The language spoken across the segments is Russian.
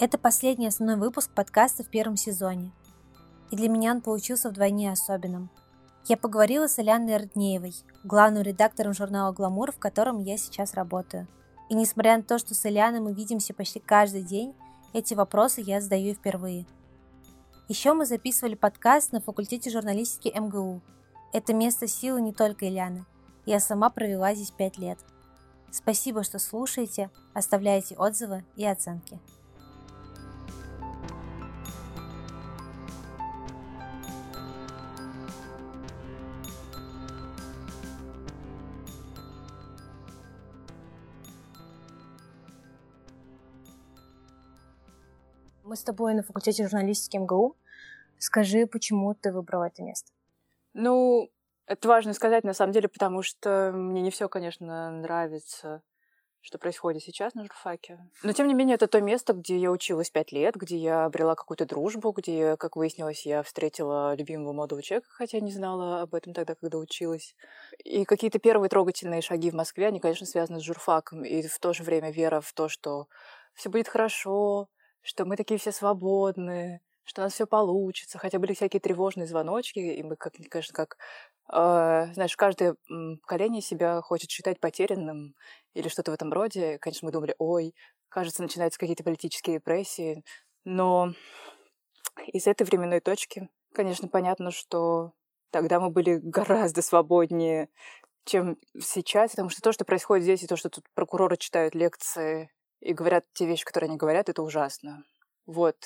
Это последний основной выпуск подкаста в первом сезоне. И для меня он получился вдвойне особенным. Я поговорила с Аляной Роднеевой, главным редактором журнала «Гламур», в котором я сейчас работаю. И несмотря на то, что с Аляной мы видимся почти каждый день, эти вопросы я задаю впервые. Еще мы записывали подкаст на факультете журналистики МГУ. Это место силы не только Ильяны. Я сама провела здесь пять лет. Спасибо, что слушаете, оставляете отзывы и оценки. Мы с тобой на факультете журналистики МГУ. Скажи, почему ты выбрала это место? Ну, это важно сказать, на самом деле, потому что мне не все, конечно, нравится, что происходит сейчас на журфаке. Но, тем не менее, это то место, где я училась пять лет, где я обрела какую-то дружбу, где, как выяснилось, я встретила любимого молодого человека, хотя не знала об этом тогда, когда училась. И какие-то первые трогательные шаги в Москве, они, конечно, связаны с журфаком. И в то же время вера в то, что все будет хорошо, что мы такие все свободные, что у нас все получится. Хотя были всякие тревожные звоночки, и мы, как, конечно, как, э, знаешь, каждое поколение себя хочет считать потерянным или что-то в этом роде. Конечно, мы думали, ой, кажется, начинаются какие-то политические репрессии. Но из этой временной точки, конечно, понятно, что тогда мы были гораздо свободнее, чем сейчас, потому что то, что происходит здесь, и то, что тут прокуроры читают лекции и говорят те вещи, которые они говорят, это ужасно. Вот.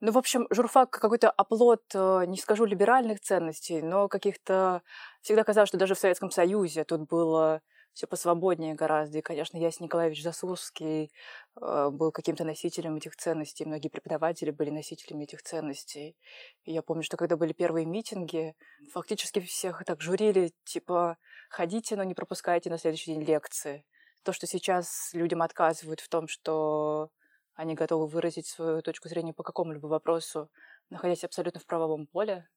Ну, в общем, журфак какой-то оплот, э, не скажу либеральных ценностей, но каких-то... Всегда казалось, что даже в Советском Союзе тут было все посвободнее гораздо. И, конечно, Ясен Николаевич Засурский э, был каким-то носителем этих ценностей. Многие преподаватели были носителями этих ценностей. И я помню, что когда были первые митинги, фактически всех так журили, типа, ходите, но не пропускайте на следующий день лекции то, что сейчас людям отказывают в том, что они готовы выразить свою точку зрения по какому-либо вопросу, находясь абсолютно в правовом поле,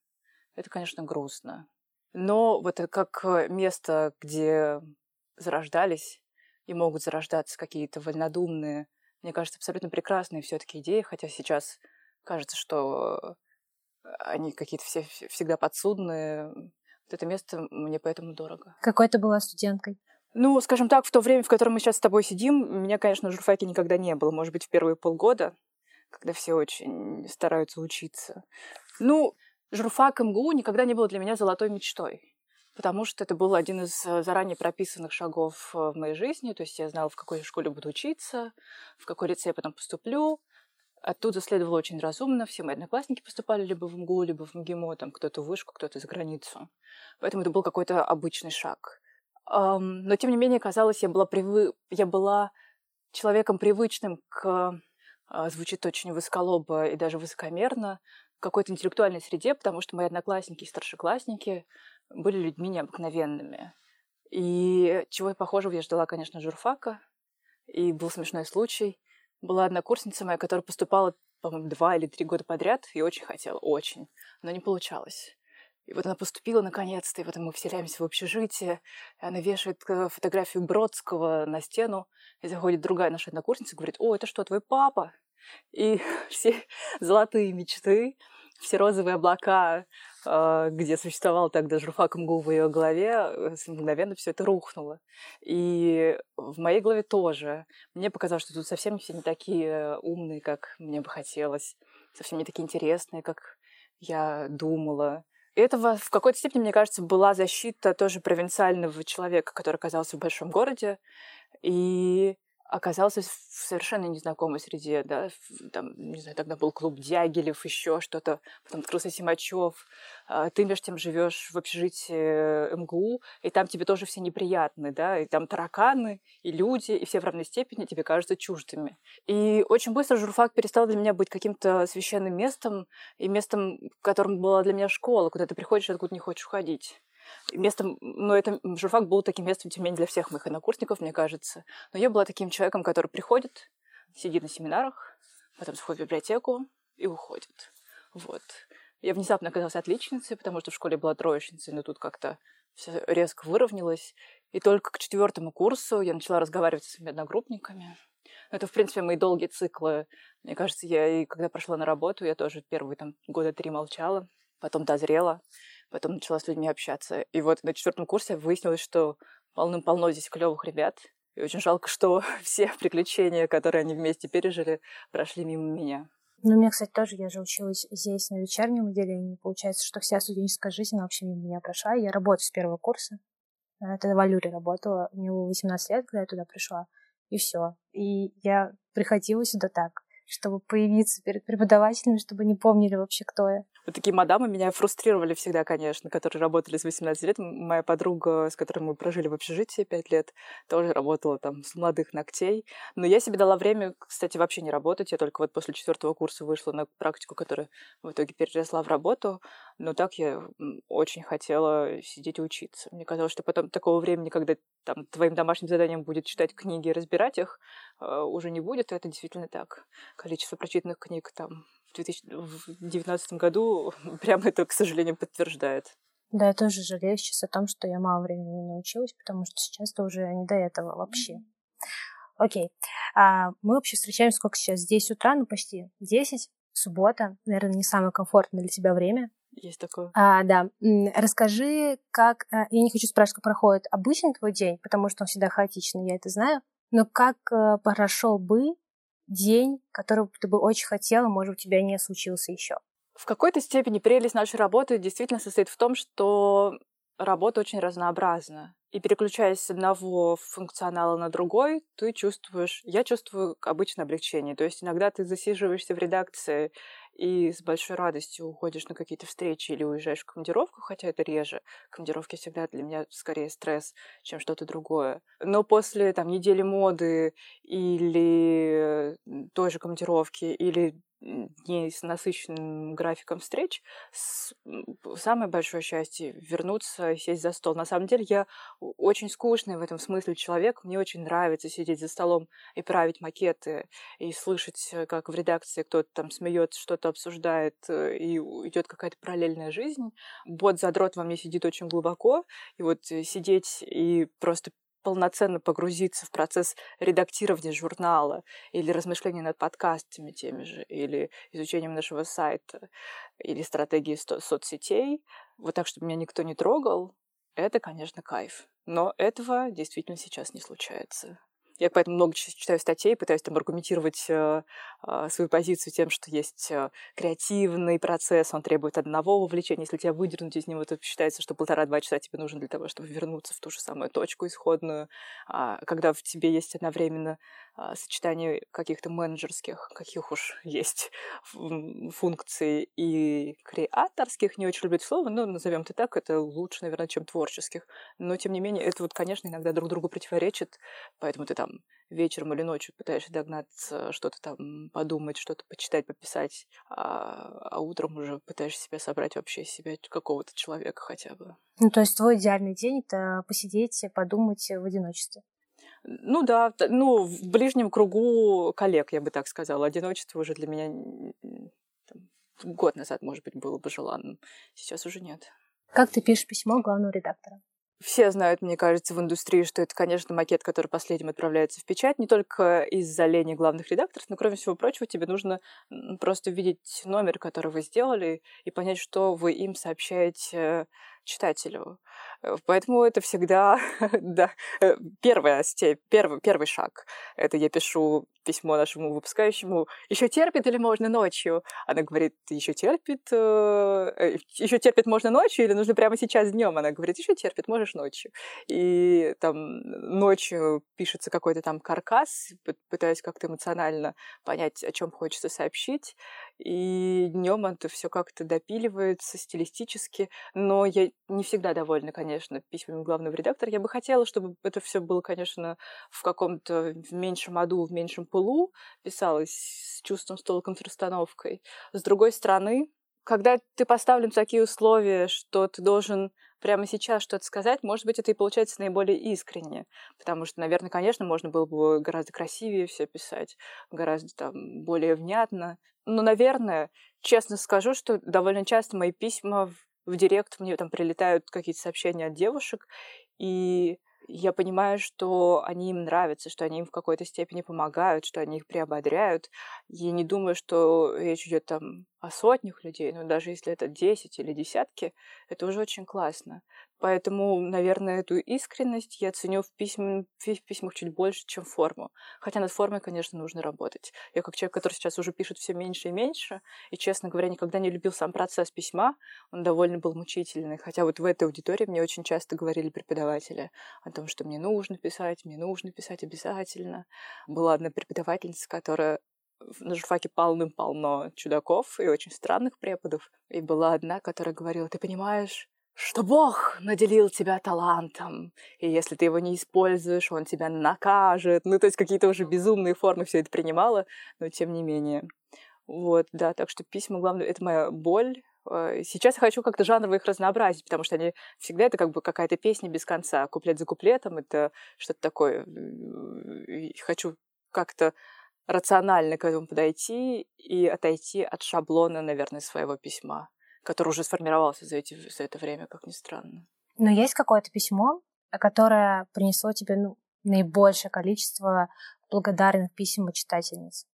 это, конечно, грустно. Но вот как место, где зарождались и могут зарождаться какие-то вольнодумные, мне кажется, абсолютно прекрасные все-таки идеи, хотя сейчас кажется, что они какие-то все всегда подсудные. Вот это место мне поэтому дорого. Какой ты была студенткой? Ну, скажем так, в то время, в котором мы сейчас с тобой сидим, меня, конечно, на журфаке никогда не было. Может быть, в первые полгода, когда все очень стараются учиться. Ну, журфак МГУ никогда не был для меня золотой мечтой. Потому что это был один из э, заранее прописанных шагов э, в моей жизни. То есть я знала, в какой школе буду учиться, в какой лицей я потом поступлю. Оттуда следовало очень разумно. Все мои одноклассники поступали либо в МГУ, либо в МГИМО, там кто-то в вышку, кто-то за границу. Поэтому это был какой-то обычный шаг. Но, тем не менее, казалось, я была, привы... я была человеком привычным к... А, звучит очень высоколобо и даже высокомерно, какой-то интеллектуальной среде, потому что мои одноклассники и старшеклассники были людьми необыкновенными. И чего похожего я ждала, конечно, журфака. И был смешной случай. Была одна курсница моя, которая поступала, по-моему, два или три года подряд, и очень хотела, очень. Но не получалось. И вот она поступила наконец-то, и вот мы вселяемся в общежитие, и она вешает э, фотографию Бродского на стену, и заходит другая наша однокурсница и говорит, о, это что, твой папа? И все золотые мечты, все розовые облака, а, где существовал тогда журфак МГУ в ее голове, э, мгновенно все это рухнуло. И в моей голове тоже. Мне показалось, что тут совсем все не такие умные, как мне бы хотелось, совсем не такие интересные, как я думала. Это в какой-то степени, мне кажется, была защита тоже провинциального человека, который оказался в большом городе. И оказался в совершенно незнакомой среде, да, там, не знаю, тогда был клуб Дягилев, еще что-то, потом открылся Симачев, а, ты между тем живешь в общежитии МГУ, и там тебе тоже все неприятны, да, и там тараканы, и люди, и все в равной степени тебе кажутся чуждыми. И очень быстро журфак перестал для меня быть каким-то священным местом, и местом, которым была для меня школа, куда ты приходишь, откуда не хочешь уходить местом, ну, это журфак был таким местом, тем не менее, для всех моих однокурсников, мне кажется. Но я была таким человеком, который приходит, сидит на семинарах, потом заходит в библиотеку и уходит. Вот. Я внезапно оказалась отличницей, потому что в школе была троечницей, но тут как-то все резко выровнялось. И только к четвертому курсу я начала разговаривать с своими одногруппниками. Это, в принципе, мои долгие циклы. Мне кажется, я и когда прошла на работу, я тоже первые там года три молчала, потом дозрела, потом начала с людьми общаться. И вот на четвертом курсе выяснилось, что полным-полно здесь клевых ребят. И очень жалко, что все приключения, которые они вместе пережили, прошли мимо меня. Ну, у меня, кстати, тоже, я же училась здесь на вечернем отделении. Получается, что вся студенческая жизнь, вообще мимо меня прошла. Я работаю с первого курса. Это в Алюре работала. Мне было 18 лет, когда я туда пришла. И все. И я приходила сюда так чтобы появиться перед преподавателями, чтобы не помнили вообще, кто я. Вот такие мадамы меня фрустрировали всегда, конечно, которые работали с 18 лет. Моя подруга, с которой мы прожили в общежитии 5 лет, тоже работала там с молодых ногтей. Но я себе дала время, кстати, вообще не работать. Я только вот после четвертого курса вышла на практику, которая в итоге переросла в работу. Но так я очень хотела сидеть и учиться. Мне казалось, что потом такого времени, когда там твоим домашним заданием будет читать книги и разбирать их, э, уже не будет. Это действительно так. Количество прочитанных книг там 2019 году прямо это, к сожалению, подтверждает. Да, я тоже жалею сейчас о том, что я мало времени научилась, потому что сейчас-то уже не до этого вообще. Окей. А, мы вообще встречаемся сколько сейчас? 10 утра, ну почти 10. Суббота, наверное, не самое комфортное для тебя время. Есть такое. А, да. Расскажи, как... А, я не хочу спрашивать, как проходит обычный твой день, потому что он всегда хаотичный, я это знаю. Но как э, прошел бы день, который ты бы очень хотела, может, у тебя не случился еще? В какой-то степени прелесть нашей работы действительно состоит в том, что работа очень разнообразна. И переключаясь с одного функционала на другой, ты чувствуешь... Я чувствую обычное облегчение. То есть иногда ты засиживаешься в редакции и с большой радостью уходишь на какие-то встречи или уезжаешь в командировку, хотя это реже. Командировки всегда для меня скорее стресс, чем что-то другое. Но после там недели моды или той же командировки или дней с насыщенным графиком встреч, самое большое счастье — вернуться сесть за стол. На самом деле я очень скучный в этом смысле человек. Мне очень нравится сидеть за столом и править макеты, и слышать, э, как в редакции кто-то там смеется, что-то обсуждает, э, и идет какая-то параллельная жизнь. Бот-задрот во мне сидит очень глубоко, и вот э, сидеть и просто полноценно погрузиться в процесс редактирования журнала или размышления над подкастами теми же, или изучением нашего сайта, или стратегии соцсетей, вот так, чтобы меня никто не трогал, это, конечно, кайф. Но этого действительно сейчас не случается. Я поэтому много читаю статей, пытаюсь там аргументировать э, э, свою позицию тем, что есть э, креативный процесс, он требует одного вовлечения. Если тебя выдернуть из него, то считается, что полтора-два часа тебе нужно для того, чтобы вернуться в ту же самую точку исходную. А когда в тебе есть одновременно сочетание каких-то менеджерских, каких уж есть функций, и креаторских, не очень люблю это слово, но назовем это так, это лучше, наверное, чем творческих. Но, тем не менее, это вот, конечно, иногда друг другу противоречит, поэтому ты там вечером или ночью пытаешься догнаться, что-то там подумать, что-то почитать, пописать, а, а утром уже пытаешься себя собрать вообще себя какого-то человека хотя бы. Ну, то есть твой идеальный день — это посидеть, подумать в одиночестве? Ну да, ну в ближнем кругу коллег, я бы так сказала. Одиночество уже для меня там, год назад, может быть, было бы желанным. Сейчас уже нет. Как ты пишешь письмо главному редактору? Все знают, мне кажется, в индустрии, что это, конечно, макет, который последним отправляется в печать, не только из-за лени главных редакторов, но, кроме всего прочего, тебе нужно просто видеть номер, который вы сделали, и понять, что вы им сообщаете читателю. Э, поэтому это всегда да, э, первая степь, первый, первый шаг. Это я пишу письмо нашему выпускающему. Еще терпит или можно ночью? Она говорит, еще терпит, э, еще терпит можно ночью или нужно прямо сейчас днем? Она говорит, еще терпит, можешь ночью. И там ночью пишется какой-то там каркас, пытаюсь как-то эмоционально понять, о чем хочется сообщить и днем это все как-то допиливается стилистически, но я не всегда довольна, конечно, письмами главного редактора. Я бы хотела, чтобы это все было, конечно, в каком-то в меньшем аду, в меньшем пылу писалось с чувством, с толком, с расстановкой. С другой стороны, когда ты поставлен в такие условия, что ты должен прямо сейчас что-то сказать, может быть, это и получается наиболее искренне. Потому что, наверное, конечно, можно было бы гораздо красивее все писать, гораздо там более внятно. Но, наверное, честно скажу, что довольно часто мои письма в, директ мне там прилетают какие-то сообщения от девушек, и я понимаю, что они им нравятся, что они им в какой-то степени помогают, что они их приободряют. Я не думаю, что речь идет там о сотнях людей, но даже если это 10 или десятки, это уже очень классно. Поэтому, наверное, эту искренность я ценю в, письм... в письмах чуть больше, чем форму. Хотя над формой, конечно, нужно работать. Я как человек, который сейчас уже пишет все меньше и меньше, и, честно говоря, никогда не любил сам процесс письма, он довольно был мучительный. Хотя вот в этой аудитории мне очень часто говорили преподаватели о том, что мне нужно писать, мне нужно писать обязательно. Была одна преподавательница, которая на журфаке полным-полно чудаков и очень странных преподов. И была одна, которая говорила, ты понимаешь, что Бог наделил тебя талантом, и если ты его не используешь, он тебя накажет. Ну, то есть какие-то уже безумные формы все это принимала, но тем не менее. Вот, да, так что письма, главное, это моя боль. А, сейчас я хочу как-то жанрово их разнообразить, потому что они всегда это как бы какая-то песня без конца, куплет за куплетом, это что-то такое. И хочу как-то рационально к этому подойти и отойти от шаблона, наверное, своего письма, который уже сформировался за, эти, за это время, как ни странно. Но есть какое-то письмо, которое принесло тебе ну, наибольшее количество благодарных писем от читательниц?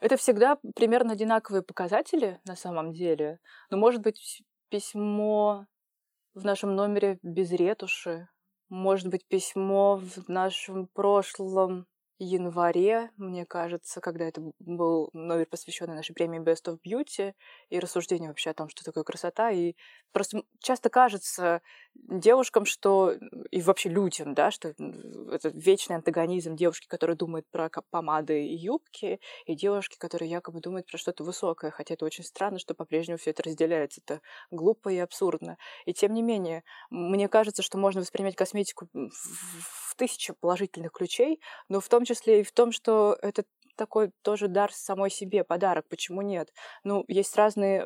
Это всегда примерно одинаковые показатели на самом деле. Но, может быть, письмо в нашем номере без ретуши, может быть, письмо в нашем прошлом январе, мне кажется, когда это был номер, посвященный нашей премии Best of Beauty и рассуждению вообще о том, что такое красота. И просто часто кажется девушкам, что и вообще людям, да, что это вечный антагонизм девушки, которая думает про помады и юбки, и девушки, которые якобы думают про что-то высокое, хотя это очень странно, что по-прежнему все это разделяется. Это глупо и абсурдно. И тем не менее, мне кажется, что можно воспринимать косметику в тысячу положительных ключей, но в том числе и в том, что это такой тоже дар самой себе, подарок, почему нет? Ну, есть разные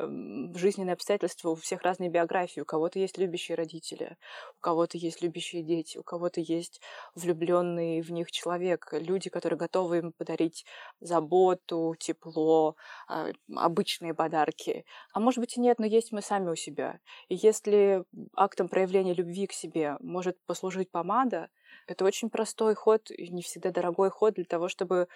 жизненные обстоятельства, у всех разные биографии. У кого-то есть любящие родители, у кого-то есть любящие дети, у кого-то есть влюбленный в них человек, люди, которые готовы им подарить заботу, тепло, а, обычные подарки. А может быть и нет, но есть мы сами у себя. И если актом проявления любви к себе может послужить помада, это очень простой ход, и не всегда дорогой ход для того, чтобы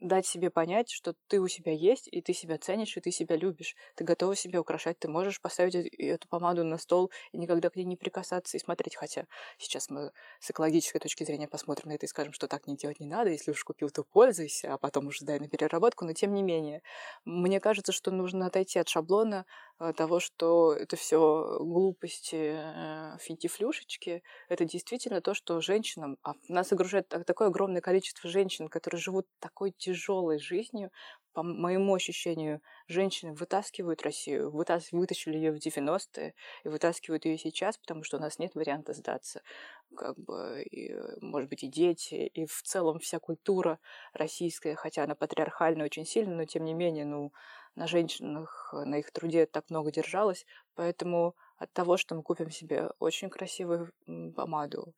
дать себе понять, что ты у себя есть, и ты себя ценишь, и ты себя любишь. Ты готова себя украшать, ты можешь поставить эту помаду на стол и никогда к ней не прикасаться и смотреть. Хотя сейчас мы с экологической точки зрения посмотрим на это и скажем, что так не делать не надо. Если уж купил, то пользуйся, а потом уже дай на переработку. Но тем не менее, мне кажется, что нужно отойти от шаблона того, что это все глупости, э, финтифлюшечки. Это действительно то, что женщинам а нас окружает такое огромное количество женщин, которые живут такой тяжелой жизнью. По моему ощущению, женщины вытаскивают Россию, вытас... вытащили ее в 90-е и вытаскивают ее сейчас, потому что у нас нет варианта сдаться. Как бы, и, может быть, и дети, и в целом вся культура российская, хотя она патриархальная очень сильно, но тем не менее, ну, на женщинах, на их труде так много держалось, поэтому от того, что мы купим себе очень красивую помаду,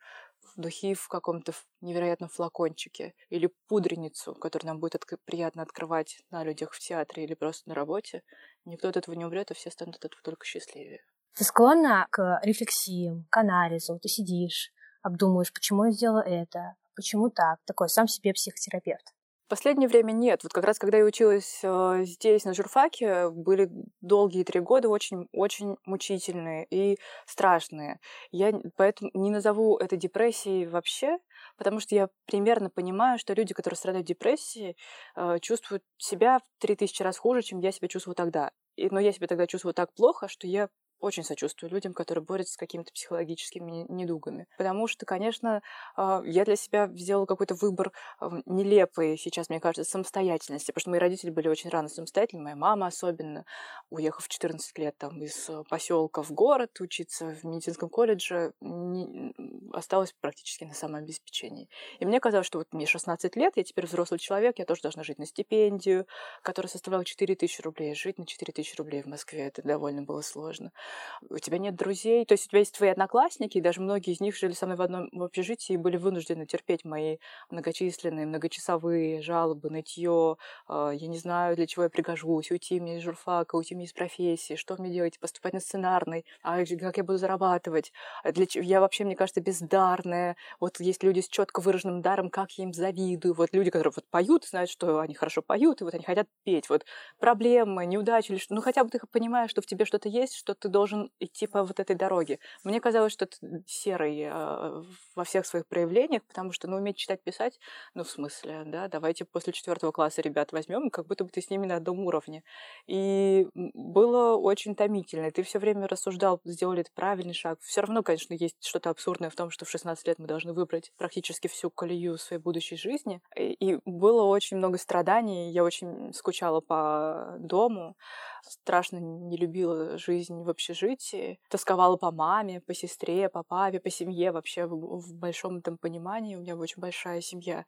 духи в каком-то невероятном флакончике или пудреницу, которую нам будет отк- приятно открывать на людях в театре или просто на работе, никто от этого не умрет, а все станут от этого только счастливее. Ты склонна к рефлексиям, к анализу, ты сидишь, обдумываешь, почему я сделала это, почему так, такой сам себе психотерапевт. В последнее время нет. Вот как раз когда я училась э, здесь, на журфаке, были долгие три года очень-очень мучительные и страшные. Я поэтому не назову это депрессией вообще, потому что я примерно понимаю, что люди, которые страдают депрессией, э, чувствуют себя в три тысячи раз хуже, чем я себя чувствую тогда. И, но я себя тогда чувствую так плохо, что я очень сочувствую людям, которые борются с какими-то психологическими недугами. Потому что, конечно, а, я для себя сделала какой-то выбор а, нелепый сейчас, мне кажется, самостоятельности, потому что мои родители были очень рано самостоятельны, моя мама особенно, уехав в 14 лет там из поселка в город учиться в медицинском колледже, не, осталась практически на самообеспечении. И мне казалось, что вот мне 16 лет, я теперь взрослый человек, я тоже должна жить на стипендию, которая составляла 4 тысячи рублей. Жить на 4 тысячи рублей в Москве, это довольно было сложно у тебя нет друзей, то есть у тебя есть твои одноклассники, и даже многие из них жили со мной в одном общежитии и были вынуждены терпеть мои многочисленные, многочасовые жалобы, нытье, э, я не знаю, для чего я пригожусь, уйти мне из журфака, уйти мне из профессии, что мне делать, поступать на сценарный, а как я буду зарабатывать. Для... Я вообще, мне кажется, без бездарная. Вот есть люди с четко выраженным даром, как я им завидую. Вот люди, которые вот поют, знают, что они хорошо поют, и вот они хотят петь. Вот проблемы, неудачи или что. Ну, хотя бы ты понимаешь, что в тебе что-то есть, что ты должен идти по вот этой дороге. Мне казалось, что это серый э, во всех своих проявлениях, потому что, ну, уметь читать, писать, ну, в смысле, да, давайте после четвертого класса ребят возьмем, как будто бы ты с ними на одном уровне. И было очень томительно. Ты все время рассуждал, сделали это правильный шаг. Все равно, конечно, есть что-то абсурдное в том, что в 16 лет мы должны выбрать практически всю колею своей будущей жизни. И было очень много страданий. Я очень скучала по дому страшно не любила жизнь в общежитии, тосковала по маме, по сестре, по папе, по семье вообще в, в большом этом понимании. У меня очень большая семья.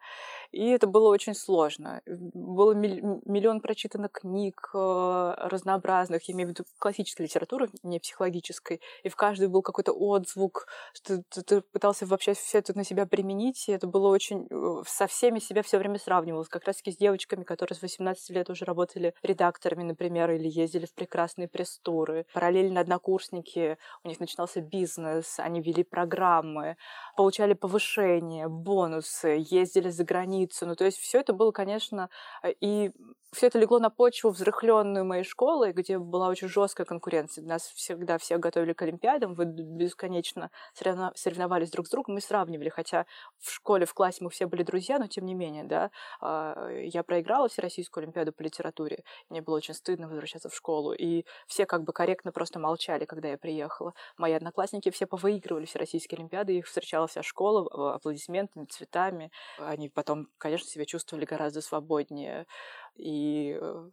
И это было очень сложно. Было миллион прочитанных книг э, разнообразных, я имею в виду классической литературы, не психологической, и в каждой был какой-то отзвук, что ты, ты пытался вообще все это на себя применить, и это было очень... Э, со всеми себя все время сравнивалось, как раз-таки с девочками, которые с 18 лет уже работали редакторами, например, или ездили в прекрасные пресс-туры. Параллельно однокурсники, у них начинался бизнес, они вели программы, получали повышение, бонусы, ездили за границу. Ну, то есть все это было, конечно, э, и все это легло на почву взрыхленную моей школы, где была очень жесткая конкуренция. Нас всегда всех готовили к Олимпиадам, вы бесконечно соревновались друг с другом и сравнивали, хотя в школе, в классе мы все были друзья, но тем не менее, да, а, я проиграла Всероссийскую Олимпиаду по литературе, мне было очень стыдно возвращаться в школу, и все как бы корректно просто молчали, когда я приехала. Мои одноклассники все повыигрывали Всероссийские Олимпиады, их встречала вся школа аплодисментами, цветами. Они потом, конечно, себя чувствовали гораздо свободнее. И э,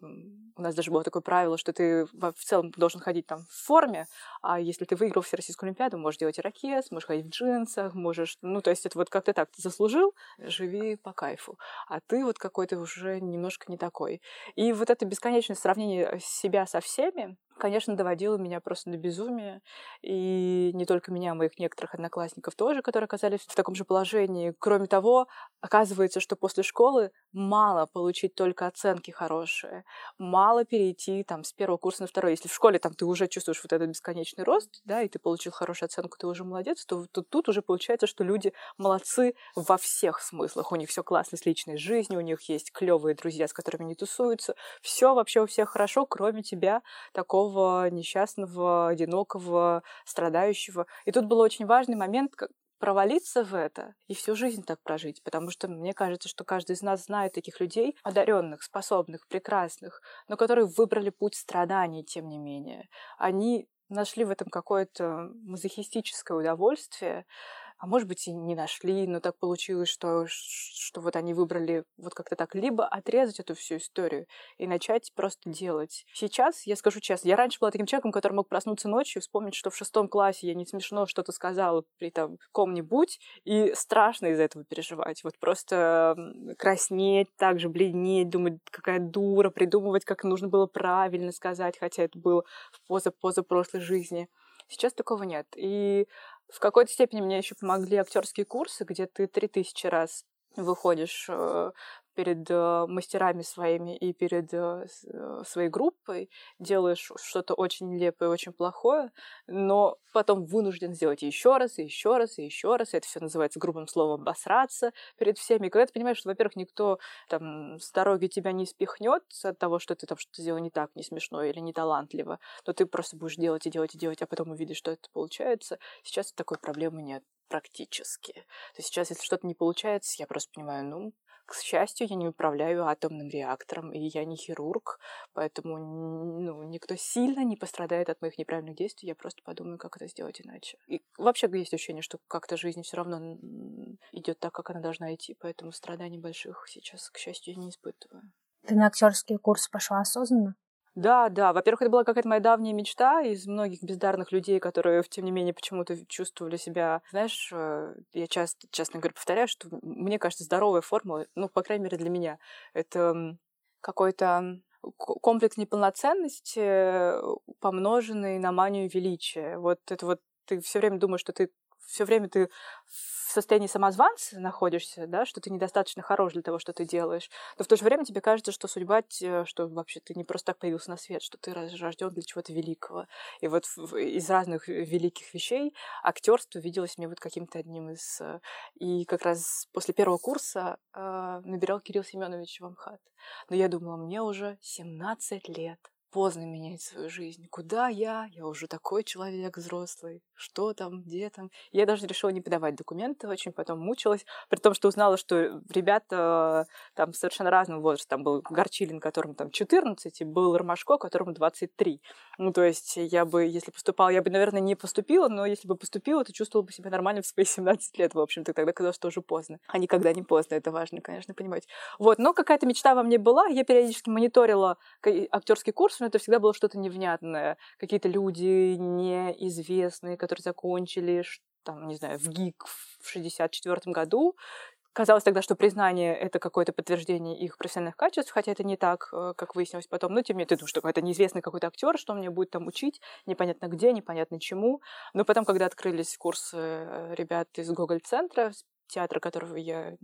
у нас даже было такое правило, что ты в целом должен ходить там в форме, а если ты выиграл Всероссийскую Олимпиаду, можешь делать ирокез, можешь ходить в джинсах, можешь... Ну, то есть это вот как-то так, ты заслужил, живи по кайфу. А ты вот какой-то уже немножко не такой. И вот это бесконечное сравнение себя со всеми, конечно, доводило меня просто до безумия. И не только меня, а моих некоторых одноклассников тоже, которые оказались в таком же положении. Кроме того, оказывается, что после школы мало получить только оценки хорошие, мало перейти там с первого курса на второй. Если в школе там ты уже чувствуешь вот этот бесконечный рост, да, и ты получил хорошую оценку, ты уже молодец, то, то тут уже получается, что люди молодцы во всех смыслах. У них все классно с личной жизнью, у них есть клевые друзья, с которыми они тусуются. Все вообще у всех хорошо, кроме тебя, такого несчастного, одинокого, страдающего. И тут был очень важный момент, провалиться в это и всю жизнь так прожить, потому что мне кажется, что каждый из нас знает таких людей, одаренных, способных, прекрасных, но которые выбрали путь страданий, тем не менее. Они нашли в этом какое-то мазохистическое удовольствие, а может быть и не нашли, но так получилось, что, что вот они выбрали вот как-то так, либо отрезать эту всю историю и начать просто делать. Сейчас, я скажу честно, я раньше была таким человеком, который мог проснуться ночью, вспомнить, что в шестом классе я не смешно что-то сказала при там ком-нибудь, и страшно из-за этого переживать. Вот просто краснеть, также бледнеть, думать, какая дура, придумывать, как нужно было правильно сказать, хотя это было в поза-поза прошлой жизни. Сейчас такого нет. И в какой-то степени мне еще помогли актерские курсы, где ты три тысячи раз выходишь э, перед э, мастерами своими и перед э, э, своей группой, делаешь что-то очень нелепое, очень плохое, но потом вынужден сделать еще раз, и еще раз, и еще раз. Это все называется грубым словом обосраться перед всеми. И когда ты понимаешь, что, во-первых, никто там с дороги тебя не спихнет от того, что ты там что-то сделал не так, не смешно или не талантливо, но ты просто будешь делать и делать и делать, а потом увидишь, что это получается. Сейчас такой проблемы нет практически. То есть сейчас, если что-то не получается, я просто понимаю, ну, к счастью, я не управляю атомным реактором, и я не хирург, поэтому ну, никто сильно не пострадает от моих неправильных действий. Я просто подумаю, как это сделать иначе. И вообще есть ощущение, что как-то жизнь все равно идет так, как она должна идти, поэтому страданий больших сейчас, к счастью, я не испытываю. Ты на актерский курс пошла осознанно? Да, да. Во-первых, это была какая-то моя давняя мечта из многих бездарных людей, которые, тем не менее, почему-то чувствовали себя... Знаешь, э, я часто, честно говоря, повторяю, что мне кажется, здоровая форма, ну, по крайней мере, для меня, это какой-то комплекс неполноценности, э, помноженный на манию величия. Вот это вот ты все время думаешь, что ты все время ты в состоянии самозванца находишься, да, что ты недостаточно хорош для того, что ты делаешь, но в то же время тебе кажется, что судьба, что вообще ты не просто так появился на свет, что ты рожден для чего-то великого. И вот из разных великих вещей актерство виделось мне вот каким-то одним из... Э, и как раз после первого курса э, набирал Кирилл Семенович в Амхат. Но я думала, мне уже 17 лет поздно менять свою жизнь. Куда я? Я уже такой человек взрослый. Что там, где там? Я даже решила не подавать документы, очень потом мучилась, при том, что узнала, что ребята там совершенно разного возраста. Там был Горчилин, которому там 14, и был Ромашко, которому 23. Ну, то есть я бы, если поступала, я бы, наверное, не поступила, но если бы поступила, то чувствовала бы себя нормально в свои 17 лет, в общем-то. Тогда казалось, что уже поздно. А никогда не поздно, это важно, конечно, понимать. Вот, но какая-то мечта во мне была. Я периодически мониторила актерский курс, но это всегда было что-то невнятное. Какие-то люди неизвестные, которые закончили, там, не знаю, в ГИК в 64 году, Казалось тогда, что признание — это какое-то подтверждение их профессиональных качеств, хотя это не так, э, как выяснилось потом. Но тем не менее, ты думаешь, что это неизвестный какой-то актер, что мне будет там учить, непонятно где, непонятно чему. Но потом, когда открылись курсы э, ребят из Гоголь-центра, театра, которого я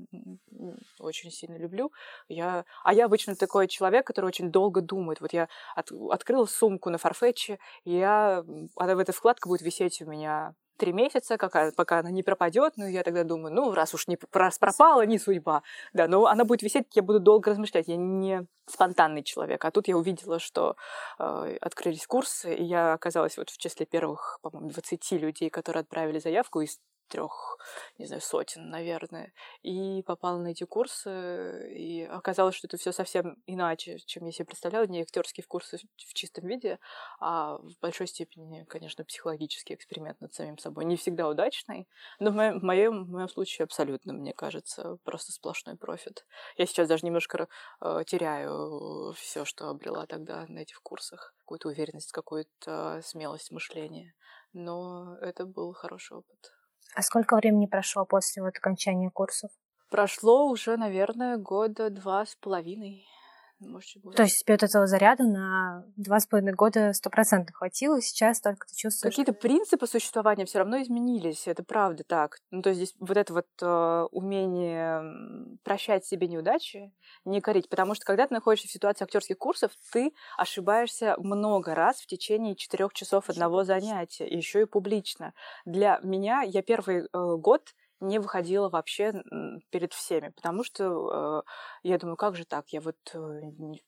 очень сильно люблю. Я... А я обычно такой человек, который очень долго думает. Вот я от... открыла сумку на Farfetch, и я... она в этой вкладка будет висеть у меня три месяца, пока она не пропадет. Ну, я тогда думаю, ну, раз уж не раз пропала, не судьба. Да, но она будет висеть, я буду долго размышлять. Я не спонтанный человек. А тут я увидела, что э, открылись курсы, и я оказалась вот в числе первых, по-моему, 20 людей, которые отправили заявку из трех, не знаю, сотен, наверное, и попала на эти курсы, и оказалось, что это все совсем иначе, чем я себе представляла. Не актерские курсы в чистом виде, а в большой степени, конечно, психологический эксперимент над самим собой. Не всегда удачный, но в моем, в моем, в моем случае абсолютно, мне кажется, просто сплошной профит. Я сейчас даже немножко э, теряю все, что обрела тогда на этих курсах. Какую-то уверенность, какую-то смелость мышления. Но это был хороший опыт. А сколько времени прошло после вот окончания курсов? Прошло уже, наверное, года два с половиной. Может. То есть тебе вот этого заряда на два с половиной года стопроцентно хватило, сейчас только ты чувствуешь... Какие-то принципы существования все равно изменились, это правда так. Ну, то есть здесь вот это вот э, умение прощать себе неудачи, не корить, потому что когда ты находишься в ситуации актерских курсов, ты ошибаешься много раз в течение четырех часов одного занятия, еще и публично. Для меня, я первый э, год не выходила вообще перед всеми, потому что э, я думаю, как же так, я вот э,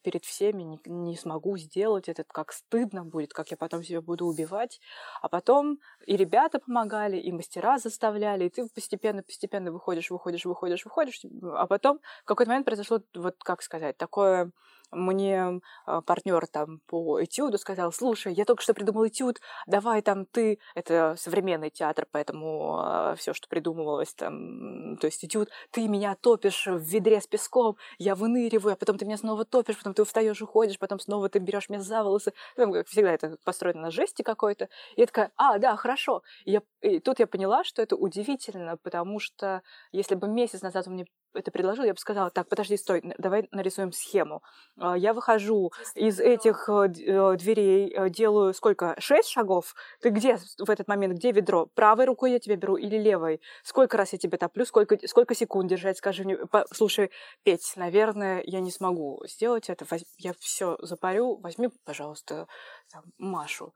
перед всеми не, не смогу сделать это, как стыдно будет, как я потом себя буду убивать. А потом и ребята помогали, и мастера заставляли, и ты постепенно-постепенно выходишь, выходишь, выходишь, выходишь, а потом в какой-то момент произошло, вот как сказать, такое мне а, партнер там по этюду сказал, слушай, я только что придумал этюд, давай там ты, это современный театр, поэтому а, все, что придумывалось там, то есть этюд, ты меня топишь в ведре с песком, я выныриваю, а потом ты меня снова топишь, потом ты встаешь, уходишь, потом снова ты берешь меня за волосы, там, как всегда это построено на жести какой-то, и я такая, а, да, хорошо. И, я, и тут я поняла, что это удивительно, потому что если бы месяц назад он мне это предложил, я бы сказала, так, подожди, стой, давай нарисуем схему. А, я выхожу из этих э, э, дверей, э, делаю сколько? Шесть шагов? Ты где в этот момент? Где ведро? Правой рукой я тебя беру или левой? Сколько раз я тебя топлю? Сколько, сколько секунд держать? Скажи мне, слушай, Петь, наверное, я не смогу сделать это. Я все запарю. Возьми, пожалуйста, там, Машу.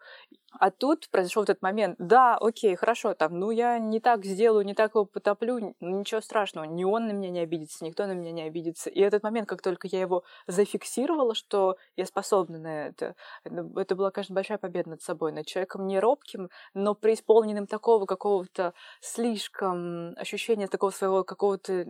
А тут произошел этот момент. Да, окей, хорошо, там, ну я не так сделаю, не так его потоплю, ну, ничего страшного, ни он на меня не обидится, никто на меня не обидится. И этот момент, как только я его зафиксировала, что я способна на это, это была, конечно, большая победа над собой, над человеком не робким, но преисполненным такого какого-то слишком ощущения такого своего какого-то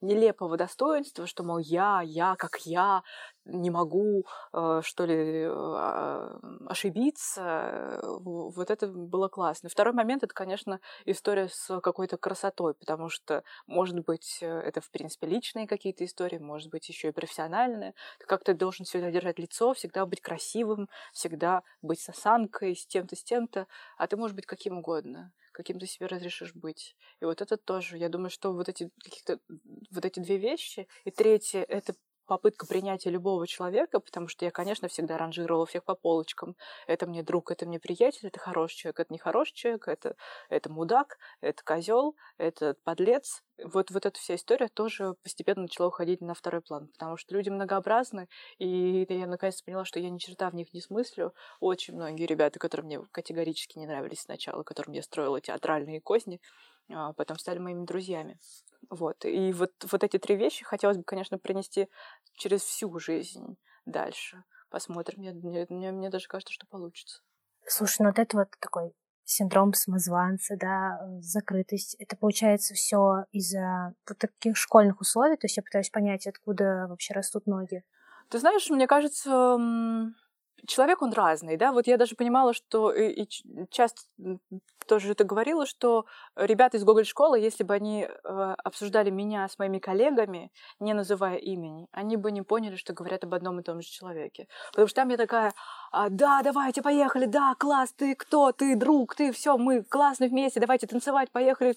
нелепого достоинства, что, мол, я, я, как я, не могу, э, что ли, а, ошибиться. Вот это было классно. Второй момент — это, конечно, история с какой-то красотой, потому что, может быть, э, это, в принципе, личные какие-то истории, может быть, еще и профессиональные. Ты как-то должен всегда держать лицо, всегда быть красивым, всегда быть с осанкой, с тем-то, с тем-то, а ты можешь быть каким угодно каким ты себе разрешишь быть. И вот это тоже, я думаю, что вот эти вот эти две вещи. И третье — это попытка принятия любого человека, потому что я, конечно, всегда ранжировала всех по полочкам. Это мне друг, это мне приятель, это хороший человек, это нехороший человек, это, это мудак, это козел, это подлец. Вот, вот эта вся история тоже постепенно начала уходить на второй план, потому что люди многообразны, и я наконец поняла, что я ни черта в них не смыслю. Очень многие ребята, которые мне категорически не нравились сначала, которым я строила театральные козни, потом стали моими друзьями. Вот. И вот, вот эти три вещи хотелось бы, конечно, принести через всю жизнь дальше. Посмотрим. Мне, мне, мне, мне даже кажется, что получится. Слушай, ну вот это вот такой синдром самозванца, да, закрытость. Это получается все из-за вот таких школьных условий. То есть я пытаюсь понять, откуда вообще растут ноги. Ты знаешь, мне кажется, человек, он разный, да, вот я даже понимала, что и, и часто тоже это говорила, что ребята из Гоголь-школы, если бы они э, обсуждали меня с моими коллегами, не называя имени, они бы не поняли, что говорят об одном и том же человеке. Потому что там я такая, а, да, давайте, поехали, да, класс, ты кто, ты друг, ты все, мы классно вместе, давайте танцевать, поехали,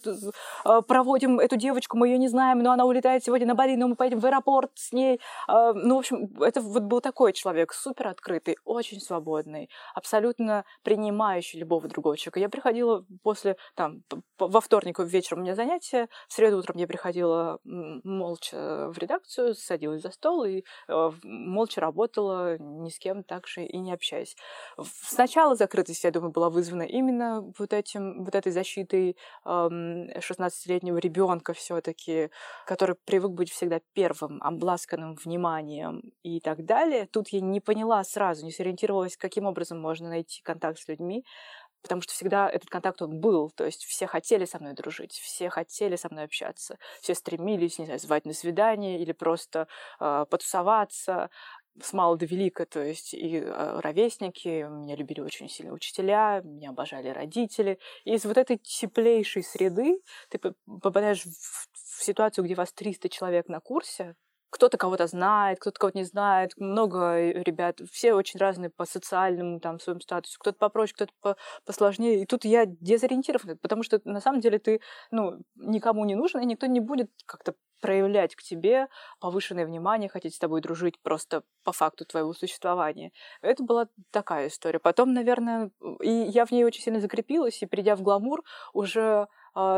э, проводим эту девочку, мы ее не знаем, но она улетает сегодня на Бали, но мы поедем в аэропорт с ней. Э, ну, в общем, это вот был такой человек, супер открытый, очень свободный, абсолютно принимающий любого другого человека. Я приходила после, там, во вторник вечером у меня занятия, в среду утром я приходила молча в редакцию, садилась за стол и э, молча работала, ни с кем так же и не общаюсь. Сначала закрытость, я думаю, была вызвана именно вот, этим, вот этой защитой эм, 16-летнего ребенка все-таки, который привык быть всегда первым, обласканным вниманием и так далее. Тут я не поняла сразу, не сориентировалась, каким образом можно найти контакт с людьми потому что всегда этот контакт он был, то есть все хотели со мной дружить, все хотели со мной общаться, все стремились, не знаю, звать на свидание или просто э, потусоваться, с мала до велика, то есть и э, ровесники, меня любили очень сильно учителя, меня обожали родители. И из вот этой теплейшей среды ты попадаешь в, в ситуацию, где вас 300 человек на курсе, кто-то кого-то знает, кто-то кого-то не знает, много ребят, все очень разные по социальному там своему статусу, кто-то попроще, кто-то по посложнее. И тут я дезориентирована, потому что на самом деле ты ну, никому не нужен, и никто не будет как-то проявлять к тебе повышенное внимание, хотеть с тобой дружить просто по факту твоего существования. Это была такая история. Потом, наверное, и я в ней очень сильно закрепилась, и придя в гламур, уже э,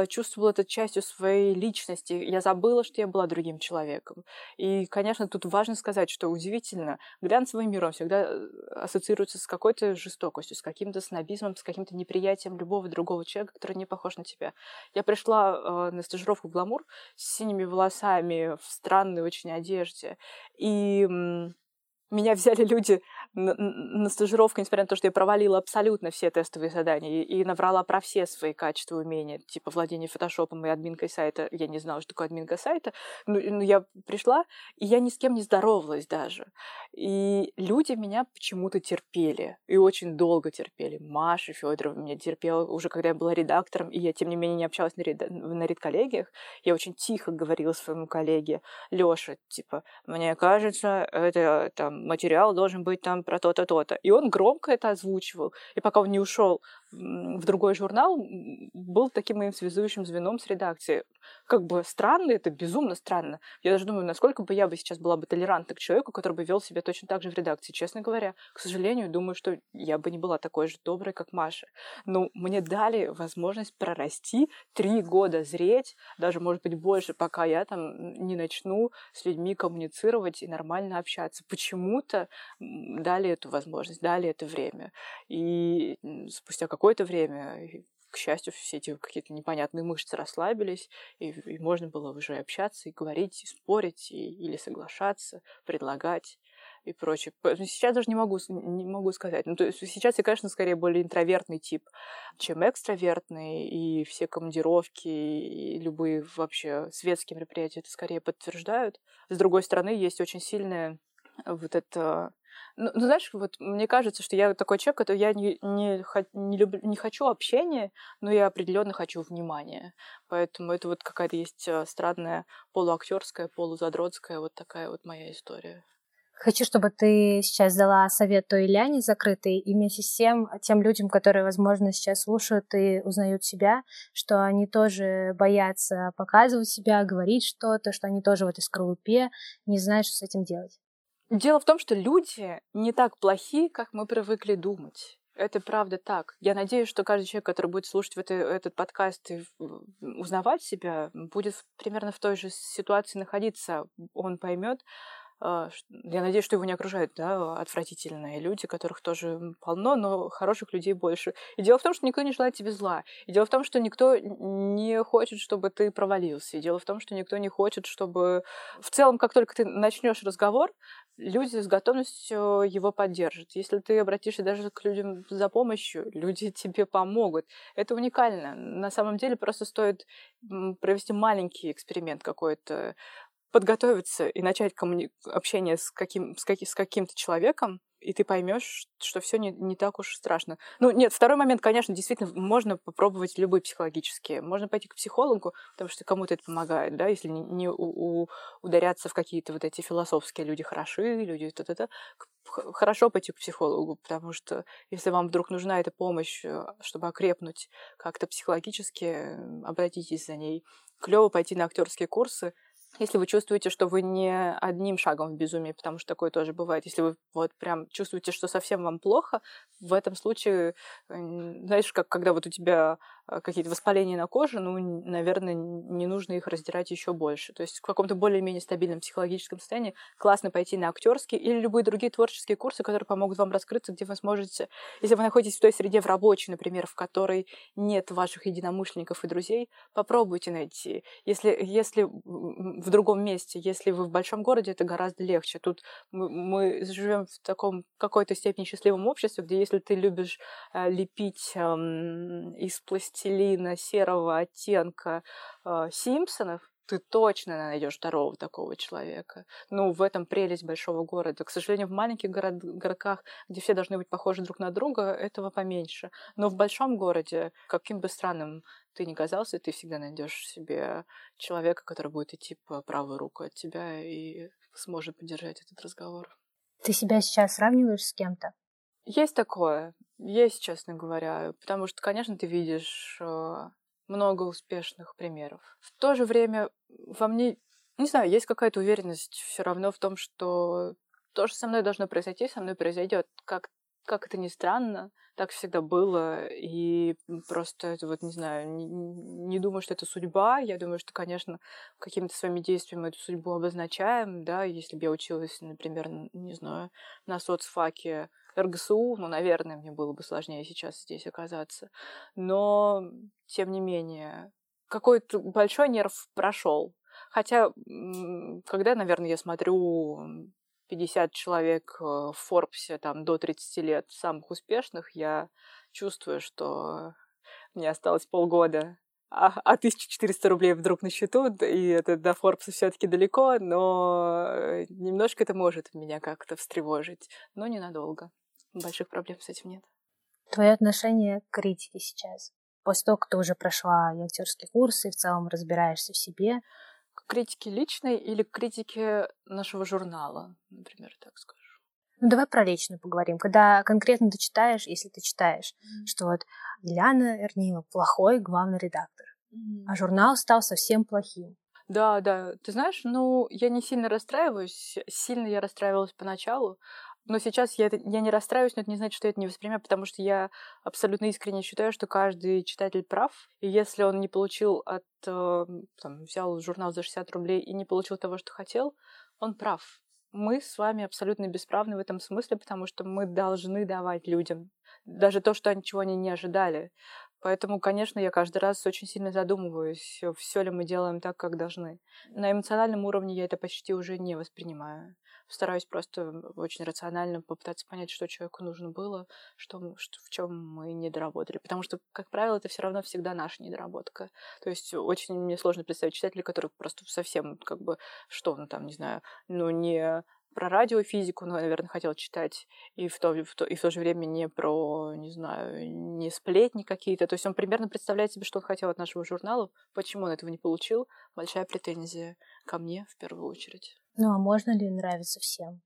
чувствовала это частью своей личности. Я забыла, что я была другим человеком. И, конечно, тут важно сказать, что удивительно, глянцевый мир, он всегда э, ассоциируется с какой-то жестокостью, с каким-то снобизмом, с каким-то неприятием любого другого человека, который не похож на тебя. Я пришла э, на стажировку в гламур с синими волосами, в странной очень одежде. И меня взяли люди на, на стажировку, несмотря на то, что я провалила абсолютно все тестовые задания и, и наврала про все свои качества и умения, типа владение фотошопом и админкой сайта. Я не знала, что такое админка сайта. Но, но я пришла, и я ни с кем не здоровалась даже. И люди меня почему-то терпели. И очень долго терпели. Маша Федорова меня терпела уже, когда я была редактором, и я, тем не менее, не общалась на, ред... на редколлегиях. Я очень тихо говорила своему коллеге Лёше, типа, мне кажется, это там материал должен быть там про то-то, то-то. И он громко это озвучивал. И пока он не ушел в другой журнал, был таким моим связующим звеном с редакцией. Как бы странно, это безумно странно. Я даже думаю, насколько бы я бы сейчас была бы толерантна к человеку, который бы вел себя точно так же в редакции. Честно говоря, к сожалению, думаю, что я бы не была такой же доброй, как Маша. Но мне дали возможность прорасти, три года зреть, даже, может быть, больше, пока я там не начну с людьми коммуницировать и нормально общаться. Почему-то дали эту возможность, дали это время. И спустя какое-то время к счастью, все эти какие-то непонятные мышцы расслабились, и, и можно было уже общаться и говорить, и спорить, и, или соглашаться, предлагать и прочее. Сейчас даже не могу, не могу сказать. Ну, то есть сейчас я, конечно, скорее более интровертный тип, чем экстравертный, и все командировки, и любые вообще светские мероприятия это скорее подтверждают. С другой стороны, есть очень сильная вот это ну, ну, знаешь, вот мне кажется, что я такой человек, который я не, не, не, люблю, не хочу общения, но я определенно хочу внимания. Поэтому это вот какая-то есть э, странная полуактерская, полузадротская вот такая вот моя история. Хочу, чтобы ты сейчас дала совет той Ляне закрытой и вместе с тем тем людям, которые, возможно, сейчас слушают и узнают себя, что они тоже боятся показывать себя, говорить что-то, что они тоже в этой скорлупе, не знают, что с этим делать. Дело в том, что люди не так плохи, как мы привыкли думать. Это правда так. Я надеюсь, что каждый человек, который будет слушать это, этот подкаст и узнавать себя, будет примерно в той же ситуации находиться. Он поймет, я надеюсь, что его не окружают да, отвратительные люди, которых тоже полно, но хороших людей больше. И дело в том, что никто не желает тебе зла. И дело в том, что никто не хочет, чтобы ты провалился. И дело в том, что никто не хочет, чтобы... В целом, как только ты начнешь разговор, люди с готовностью его поддержат. Если ты обратишься даже к людям за помощью, люди тебе помогут. Это уникально. На самом деле просто стоит провести маленький эксперимент какой-то, подготовиться и начать коммуни... общение с, каким... с, каким... с каким-то человеком, и ты поймешь, что все не, не так уж страшно. Ну, нет, второй момент, конечно, действительно, можно попробовать любые психологические. Можно пойти к психологу, потому что кому-то это помогает, да, если не, не у, у, ударяться в какие-то вот эти философские люди хороши, люди то-то-то. Хорошо пойти к психологу, потому что если вам вдруг нужна эта помощь, э, чтобы окрепнуть как-то психологически, обратитесь за ней. Клево пойти на актерские курсы, если вы чувствуете, что вы не одним шагом в безумии, потому что такое тоже бывает, если вы вот прям чувствуете, что совсем вам плохо, в этом случае, знаешь, как когда вот у тебя какие-то воспаления на коже, ну, наверное, не нужно их раздирать еще больше. То есть в каком-то более-менее стабильном психологическом состоянии классно пойти на актерские или любые другие творческие курсы, которые помогут вам раскрыться, где вы сможете, если вы находитесь в той среде в рабочей, например, в которой нет ваших единомышленников и друзей, попробуйте найти. Если, если в другом месте. Если вы в большом городе, это гораздо легче. Тут мы, мы живем в таком какой-то степени счастливом обществе, где если ты любишь э, лепить э, из пластилина серого оттенка э, Симпсонов, ты точно найдешь второго такого человека. Ну, в этом прелесть большого города. К сожалению, в маленьких город, городках, где все должны быть похожи друг на друга, этого поменьше. Но в большом городе, каким бы странным ты ни казался, ты всегда найдешь себе человека, который будет идти по правую руку от тебя и сможет поддержать этот разговор. Ты себя сейчас сравниваешь с кем-то? Есть такое. Есть, честно говоря. Потому что, конечно, ты видишь э, много успешных примеров. В то же время во мне, не знаю, есть какая-то уверенность все равно в том, что то, что со мной должно произойти, со мной произойдет. Как, как это ни странно, так всегда было. И просто вот, не знаю, не, не думаю, что это судьба. Я думаю, что, конечно, какими-то своими действиями эту судьбу обозначаем, да, если бы я училась, например, не знаю, на соцфаке РГСУ, ну, наверное, мне было бы сложнее сейчас здесь оказаться. Но, тем не менее, какой-то большой нерв прошел. Хотя, когда, наверное, я смотрю 50 человек э, в Форбсе там, до 30 лет самых успешных, я чувствую, что мне осталось полгода а, а 1400 рублей вдруг на счету, и это до Форбса все таки далеко, но э, немножко это может меня как-то встревожить, но ненадолго больших проблем с этим нет. Твое отношение к критике сейчас? После того, как ты уже прошла и актерские курсы, и в целом разбираешься в себе. К критике личной или к критике нашего журнала, например, так скажу? Ну, давай про личную поговорим. Когда конкретно ты читаешь, если ты читаешь, mm-hmm. что вот Ильяна Эрнила плохой главный редактор, mm-hmm. а журнал стал совсем плохим. Да, да. Ты знаешь, ну, я не сильно расстраиваюсь. Сильно я расстраивалась поначалу, но сейчас я, это, я не расстраиваюсь, но это не значит, что я это не воспринимаю, потому что я абсолютно искренне считаю, что каждый читатель прав. И если он не получил от... Э, там, взял журнал за 60 рублей и не получил того, что хотел, он прав. Мы с вами абсолютно бесправны в этом смысле, потому что мы должны давать людям даже то, что чего они не ожидали. Поэтому, конечно, я каждый раз очень сильно задумываюсь, все ли мы делаем так, как должны. На эмоциональном уровне я это почти уже не воспринимаю стараюсь просто очень рационально попытаться понять, что человеку нужно было, что, что в чем мы не доработали. Потому что, как правило, это все равно всегда наша недоработка. То есть очень мне сложно представить читателя, который просто совсем как бы, что ну там, не знаю, ну не про радиофизику, ну, наверное, хотел читать, и в, то, в то, и в то же время не про, не знаю, не сплетни какие-то. То есть он примерно представляет себе, что он хотел от нашего журнала, почему он этого не получил. Большая претензия ко мне в первую очередь. Ну а можно ли нравиться всем?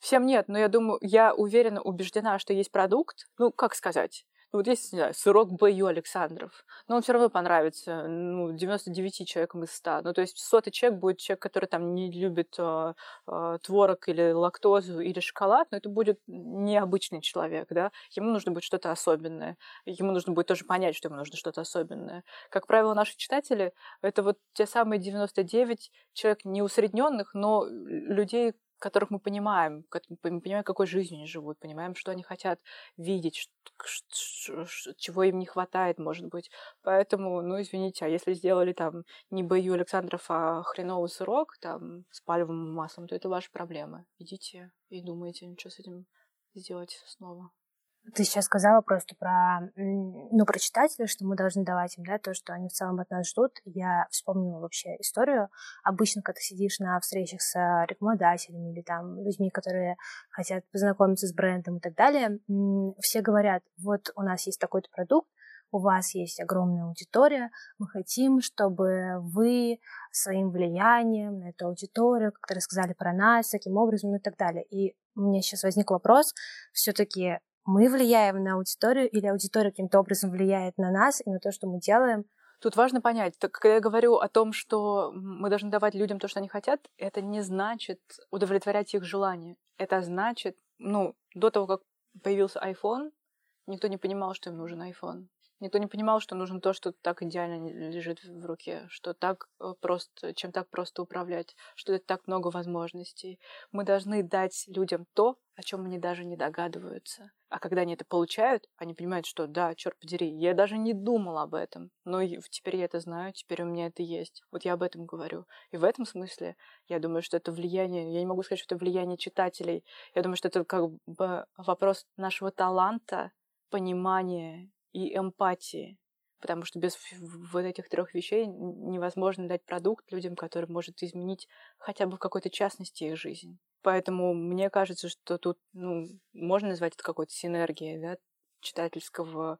Всем нет, но я думаю, я уверена, убеждена, что есть продукт. Ну, как сказать? Вот есть, не знаю, сырок Б.Ю. Александров, но он все равно понравится, ну, 99 человекам из 100. Ну, то есть сотый человек будет человек, который там не любит э, э, творог или лактозу или шоколад, но это будет необычный человек, да. Ему нужно будет что-то особенное. Ему нужно будет тоже понять, что ему нужно что-то особенное. Как правило, наши читатели — это вот те самые 99 человек неусредненных, но людей, которых мы понимаем, мы понимаем, какой жизнью они живут, понимаем, что они хотят видеть, чего им не хватает, может быть. Поэтому, ну, извините, а если сделали там не Бою Александров, а хреновый сырок там с пальмовым маслом, то это ваши проблемы. Идите и думайте, что с этим сделать снова. Ты сейчас сказала просто про, ну, про читателей, что мы должны давать им, да, то, что они в целом от нас ждут. Я вспомнила вообще историю. Обычно, когда ты сидишь на встречах с рекламодателями или там людьми, которые хотят познакомиться с брендом и так далее, все говорят, вот у нас есть такой-то продукт, у вас есть огромная аудитория, мы хотим, чтобы вы своим влиянием на эту аудиторию, как-то рассказали про нас, таким образом и так далее. И у меня сейчас возник вопрос, все-таки мы влияем на аудиторию или аудитория каким-то образом влияет на нас и на то, что мы делаем. Тут важно понять, так, когда я говорю о том, что мы должны давать людям то, что они хотят, это не значит удовлетворять их желания. Это значит, ну, до того, как появился iPhone, никто не понимал, что им нужен iPhone. Никто не понимал, что нужно то, что так идеально лежит в руке, что так э, просто, чем так просто управлять, что это так много возможностей. Мы должны дать людям то, о чем они даже не догадываются. А когда они это получают, они понимают, что да, черт подери, я даже не думал об этом, но теперь я это знаю, теперь у меня это есть. Вот я об этом говорю. И в этом смысле я думаю, что это влияние, я не могу сказать, что это влияние читателей. Я думаю, что это как бы вопрос нашего таланта, понимания и эмпатии. Потому что без вот этих трех вещей невозможно дать продукт людям, который может изменить хотя бы в какой-то частности их жизнь. Поэтому мне кажется, что тут ну, можно назвать это какой-то синергией да, читательского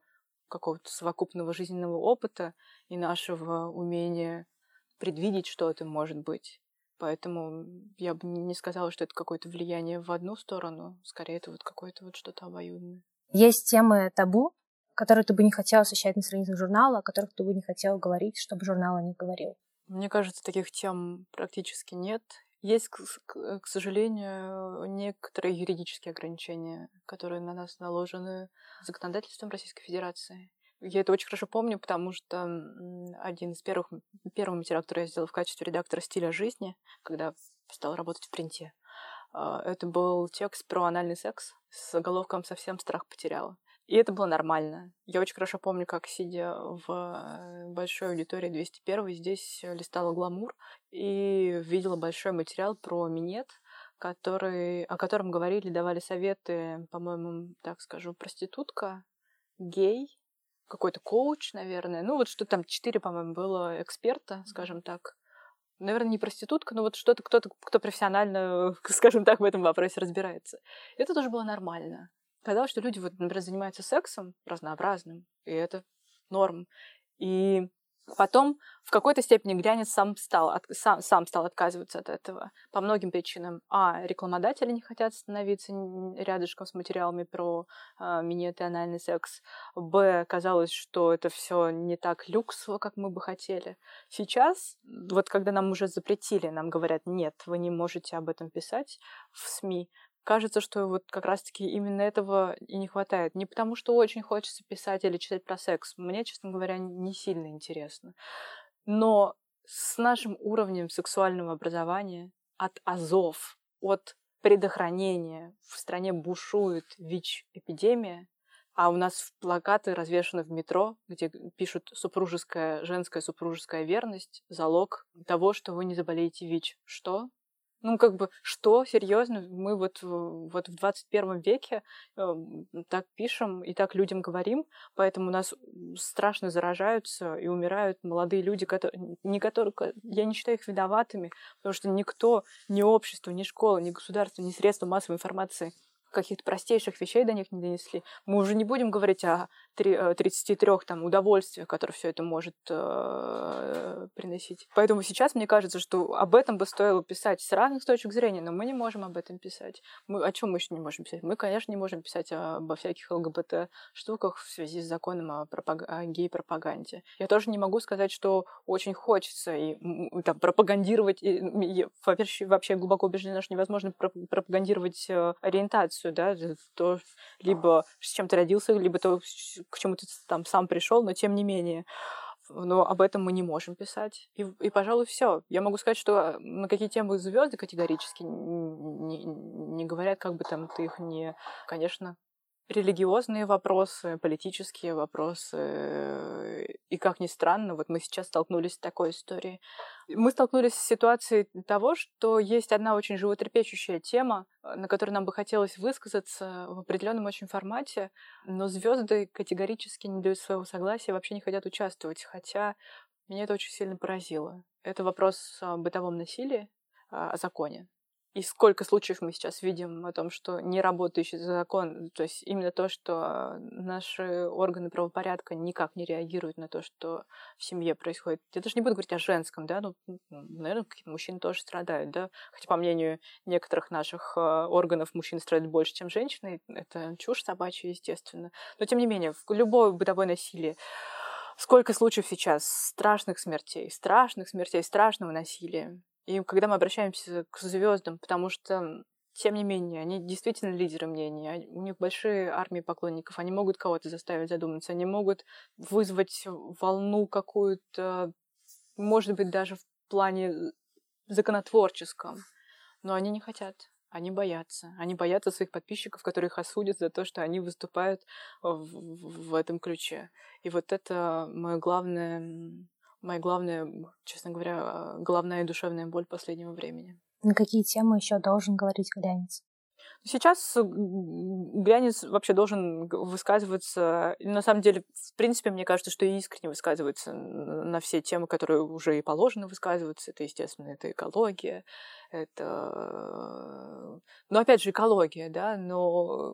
какого-то совокупного жизненного опыта и нашего умения предвидеть, что это может быть. Поэтому я бы не сказала, что это какое-то влияние в одну сторону, скорее это вот какое-то вот что-то обоюдное. Есть темы табу, которые ты бы не хотел освещать на страницах журнала, о которых ты бы не хотел говорить, чтобы журнал о них говорил? Мне кажется, таких тем практически нет. Есть, к, сожалению, некоторые юридические ограничения, которые на нас наложены законодательством Российской Федерации. Я это очень хорошо помню, потому что один из первых, первый материал, который я сделала в качестве редактора стиля жизни, когда стала работать в принте, а, это был текст про анальный секс с заголовком «Совсем страх потеряла». И это было нормально. Я очень хорошо помню, как, сидя в э, большой аудитории 201, здесь листала гламур и видела большой материал про минет, который, о котором говорили, давали советы, по-моему, так скажу, проститутка, гей, какой-то коуч, наверное. Ну, вот что там, четыре, по-моему, было эксперта, скажем так. Наверное, не проститутка, но вот что-то, кто-то, кто профессионально, скажем так, в этом вопросе разбирается. Это тоже было нормально казалось, что люди, вот, например, занимаются сексом разнообразным, и это норм. И потом в какой-то степени глянец сам стал, от, сам, сам стал отказываться от этого по многим причинам. А, рекламодатели не хотят становиться рядышком с материалами про э, минет и анальный секс. Б, казалось, что это все не так люксово, как мы бы хотели. Сейчас, вот когда нам уже запретили, нам говорят, нет, вы не можете об этом писать в СМИ, кажется, что вот как раз-таки именно этого и не хватает. Не потому, что очень хочется писать или читать про секс. Мне, честно говоря, не сильно интересно. Но с нашим уровнем сексуального образования от азов, от предохранения в стране бушует ВИЧ-эпидемия, а у нас плакаты развешаны в метро, где пишут «супружеская, женская супружеская верность, залог того, что вы не заболеете ВИЧ». Что? Ну, как бы, что, серьезно, мы вот, вот в 21 веке э, так пишем и так людям говорим, поэтому у нас страшно заражаются и умирают молодые люди, которые, не которые, я не считаю их виноватыми, потому что никто, ни общество, ни школа, ни государство, ни средства массовой информации каких-то простейших вещей до них не донесли. Мы уже не будем говорить о 33 э, там, удовольствиях, которые все это может э, приносить. Поэтому сейчас мне кажется, что об этом бы стоило писать с разных точек зрения, но мы не можем об этом писать. Мы, о чем мы еще не можем писать? Мы, конечно, не можем писать обо всяких ЛГБТ-штуках в связи с законом о, пропаг... о гей-пропаганде. Я тоже не могу сказать, что очень хочется и, там, пропагандировать. И, вообще, вообще глубоко убеждена, что невозможно пропагандировать э, ориентацию, да, то либо с чем ты родился, либо то, к чему ты там сам пришел, но тем не менее но об этом мы не можем писать. И, и пожалуй, все. Я могу сказать, что на какие темы звезды категорически не, не говорят, как бы там ты их не... Конечно, религиозные вопросы, политические вопросы. И как ни странно, вот мы сейчас столкнулись с такой историей. Мы столкнулись с ситуацией того, что есть одна очень животрепещущая тема, на которой нам бы хотелось высказаться в определенном очень формате, но звезды категорически не дают своего согласия, вообще не хотят участвовать, хотя меня это очень сильно поразило. Это вопрос о бытовом насилии, о законе. И сколько случаев мы сейчас видим о том, что не работающий закон, то есть именно то, что наши органы правопорядка никак не реагируют на то, что в семье происходит. Я даже не буду говорить о женском, да, ну, наверное, мужчины тоже страдают, да, хотя, по мнению некоторых наших а, органов, мужчины страдают больше, чем женщины, это чушь собачья, естественно. Но, тем не менее, любое бытовое насилие, Сколько случаев сейчас страшных смертей, страшных смертей, страшного насилия. И когда мы обращаемся к звездам, потому что тем не менее, они действительно лидеры мнений, у них большие армии поклонников, они могут кого-то заставить задуматься, они могут вызвать волну какую-то, может быть, даже в плане законотворческом, но они не хотят. Они боятся. Они боятся своих подписчиков, которые их осудят за то, что они выступают в, в этом ключе. И вот это мое главное моя главная, честно говоря, главная душевная боль последнего времени. На какие темы еще должен говорить глянец? Сейчас глянец вообще должен высказываться. На самом деле, в принципе, мне кажется, что искренне высказывается на все темы, которые уже и положено высказываться. Это, естественно, это экология, это, ну, опять же, экология, да, но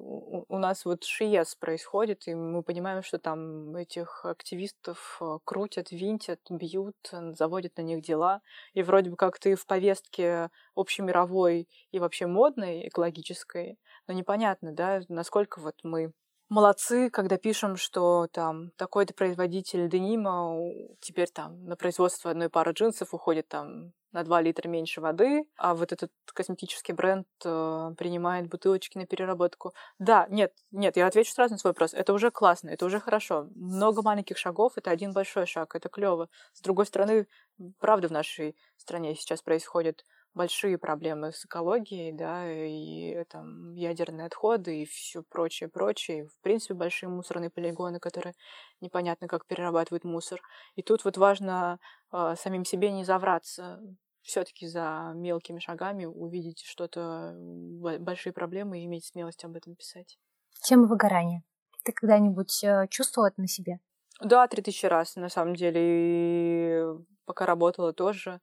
у нас вот ШИЕС происходит, и мы понимаем, что там этих активистов э, крутят, винтят, бьют, заводят на них дела, и вроде бы как ты в повестке общемировой и вообще модной, экологической, но непонятно, да, насколько вот мы молодцы, когда пишем, что там такой-то производитель денима теперь там на производство одной пары джинсов уходит там на 2 литра меньше воды, а вот этот косметический бренд э, принимает бутылочки на переработку. Да, нет, нет, я отвечу сразу на свой вопрос. Это уже классно, это уже хорошо. Много маленьких шагов — это один большой шаг, это клево. С другой стороны, правда в нашей стране сейчас происходит большие проблемы с экологией, да, и там ядерные отходы и все прочее, прочее. В принципе, большие мусорные полигоны, которые непонятно как перерабатывают мусор. И тут вот важно э, самим себе не завраться, все-таки за мелкими шагами увидеть что-то, большие проблемы и иметь смелость об этом писать. Тема выгорания. Ты когда-нибудь э, чувствовала это на себе? Да, три тысячи раз, на самом деле. И пока работала тоже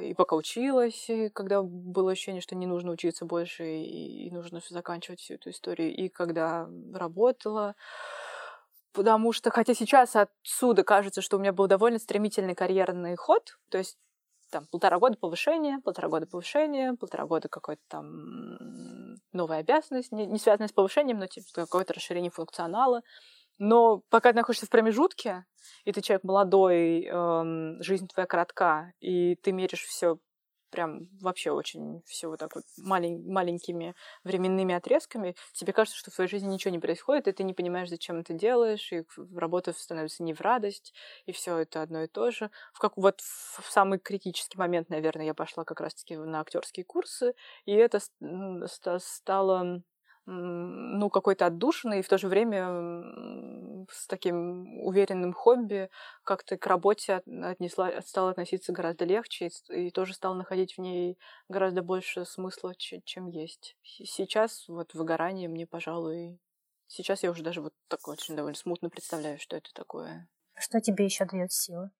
и пока училась, и когда было ощущение, что не нужно учиться больше, и, и нужно заканчивать всю эту историю, и когда работала, потому что, хотя сейчас отсюда кажется, что у меня был довольно стремительный карьерный ход, то есть там полтора года повышения, полтора года повышения, полтора года какой-то там новая обязанность, не, не связанная с повышением, но типа какое-то расширение функционала, но пока ты находишься в промежутке, и ты человек молодой, эм, жизнь твоя коротка, и ты меришь все прям вообще очень все вот так вот малень, маленькими временными отрезками, тебе кажется, что в твоей жизни ничего не происходит, и ты не понимаешь, зачем это делаешь, и работа становится не в радость, и все это одно и то же. В как вот в самый критический момент, наверное, я пошла как раз-таки на актерские курсы, и это стало ну, какой-то отдушиной и в то же время с таким уверенным хобби как-то к работе отнесла, стала относиться гораздо легче и, и тоже стала находить в ней гораздо больше смысла, чем есть. Сейчас вот выгорание мне, пожалуй, сейчас я уже даже вот так очень довольно смутно представляю, что это такое. Что тебе еще дает силы?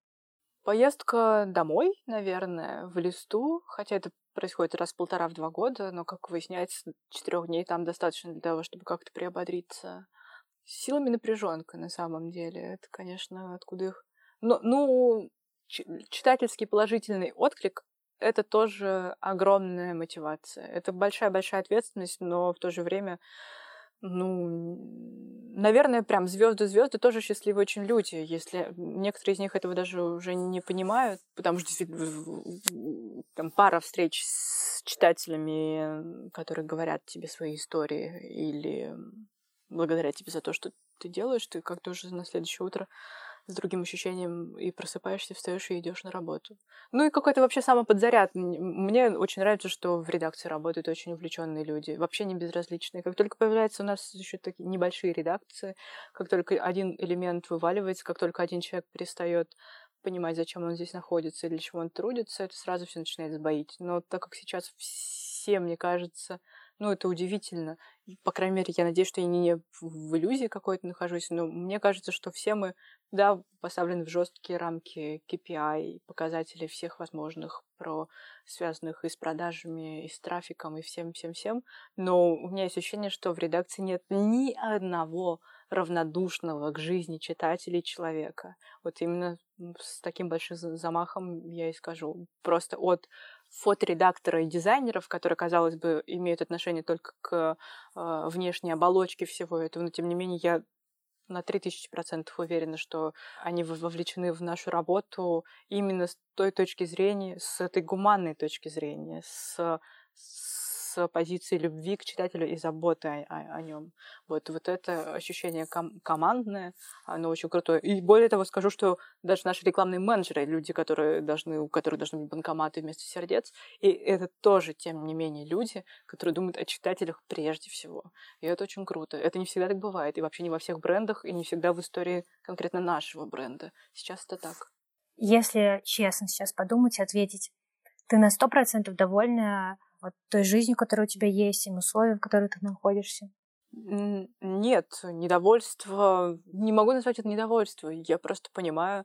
Поездка домой, наверное, в листу, хотя это происходит раз в полтора в два года, но, как выясняется, четырех дней там достаточно для того, чтобы как-то приободриться. Силами напряженка на самом деле. Это, конечно, откуда их... Но, ну, читательский положительный отклик — это тоже огромная мотивация. Это большая-большая ответственность, но в то же время ну, наверное, прям звезды-звезды тоже счастливые очень люди, если некоторые из них этого даже уже не понимают, потому что там пара встреч с читателями, которые говорят тебе свои истории или благодаря тебе за то, что ты делаешь, ты как-то уже на следующее утро с другим ощущением и просыпаешься, встаешь и идешь на работу. Ну и какой-то вообще самоподзаряд. Мне очень нравится, что в редакции работают очень увлеченные люди, вообще не безразличные. Как только появляется у нас еще такие небольшие редакции, как только один элемент вываливается, как только один человек перестает понимать, зачем он здесь находится или для чего он трудится, это сразу все начинает сбоить. Но так как сейчас все, мне кажется, ну, это удивительно. По крайней мере, я надеюсь, что я не в иллюзии какой-то нахожусь, но мне кажется, что все мы, да, поставлены в жесткие рамки KPI, показателей всех возможных, про связанных и с продажами, и с трафиком, и всем-всем-всем. Но у меня есть ощущение, что в редакции нет ни одного равнодушного к жизни читателей человека. Вот именно с таким большим замахом я и скажу. Просто от фоторедактора и дизайнеров, которые, казалось бы, имеют отношение только к э, внешней оболочке всего этого, но тем не менее я на 3000% уверена, что они вовлечены в нашу работу именно с той точки зрения, с этой гуманной точки зрения, с, с позиции любви к читателю и заботы о, о, о нем. Вот, вот это ощущение ком- командное, оно очень крутое. И более того, скажу, что даже наши рекламные менеджеры, люди, которые должны, у которых должны быть банкоматы вместо сердец, и это тоже, тем не менее, люди, которые думают о читателях прежде всего. И это очень круто. Это не всегда так бывает, и вообще не во всех брендах, и не всегда в истории конкретно нашего бренда. Сейчас это так. Если честно сейчас подумать и ответить, ты на сто процентов довольна вот той жизнью, которая у тебя есть, тем условиям, в которых ты находишься? Нет, недовольство... Не могу назвать это недовольство. Я просто понимаю,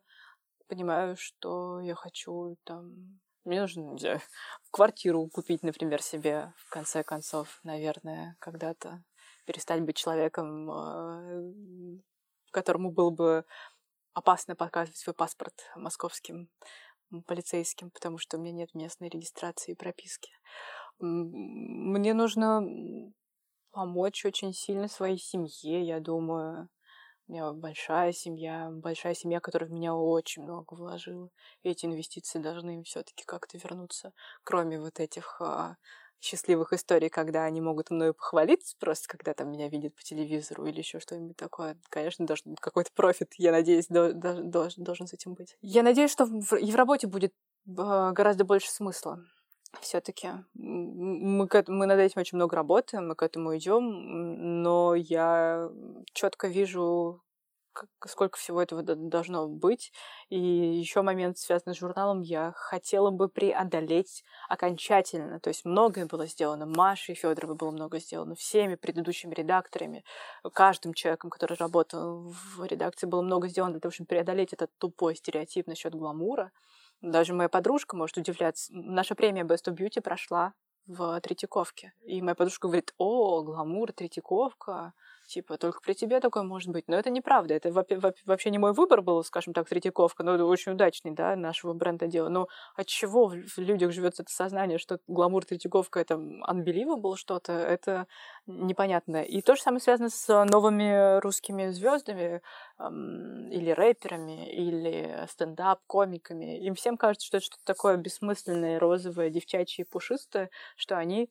понимаю, что я хочу там... Мне нужно, не знаю, квартиру купить, например, себе, в конце концов, наверное, когда-то. Перестать быть человеком, а, которому было бы опасно показывать свой паспорт московским полицейским, потому что у меня нет местной регистрации и прописки. Мне нужно помочь очень сильно своей семье, я думаю. У меня большая семья, большая семья, которая в меня очень много вложила. И эти инвестиции должны им все-таки как-то вернуться, кроме вот этих а, счастливых историй, когда они могут мною похвалиться, просто когда там меня видят по телевизору или еще что-нибудь такое. Конечно, должен какой-то профит, я надеюсь, до, до, должен, должен с этим быть. Я надеюсь, что в, и в работе будет а, гораздо больше смысла все-таки мы, мы над этим очень много работаем, мы к этому идем, но я четко вижу, сколько всего этого должно быть. И еще момент, связанный с журналом, я хотела бы преодолеть окончательно. То есть многое было сделано. Машей Федоровой было много сделано, всеми предыдущими редакторами, каждым человеком, который работал в редакции, было много сделано для того, чтобы преодолеть этот тупой стереотип насчет гламура. Даже моя подружка может удивляться. Наша премия Best of Beauty прошла в Третьяковке. И моя подружка говорит, о, гламур, Третьяковка, типа, только при тебе такое может быть. Но это неправда. Это вообще не мой выбор был, скажем так, Третьяковка, но очень удачный, да, нашего бренда дело. Но от чего в людях живет это сознание, что гламур Третьяковка это unbelievable что-то, это непонятно. И то же самое связано с новыми русскими звездами или рэперами, или стендап-комиками. Им всем кажется, что это что-то такое бессмысленное, розовое, девчачье, пушистое, что они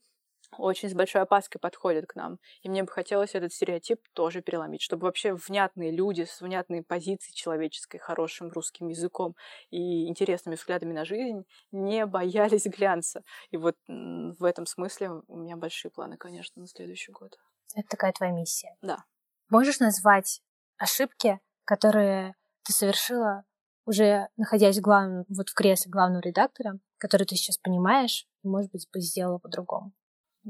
очень с большой опаской подходят к нам. И мне бы хотелось этот стереотип тоже переломить, чтобы вообще внятные люди с внятной позицией человеческой, хорошим русским языком и интересными взглядами на жизнь не боялись глянца. И вот в этом смысле у меня большие планы, конечно, на следующий год. Это такая твоя миссия? Да. Можешь назвать ошибки, которые ты совершила уже находясь главным, вот в кресле главного редактора, который ты сейчас понимаешь, и, может быть, бы сделала по-другому?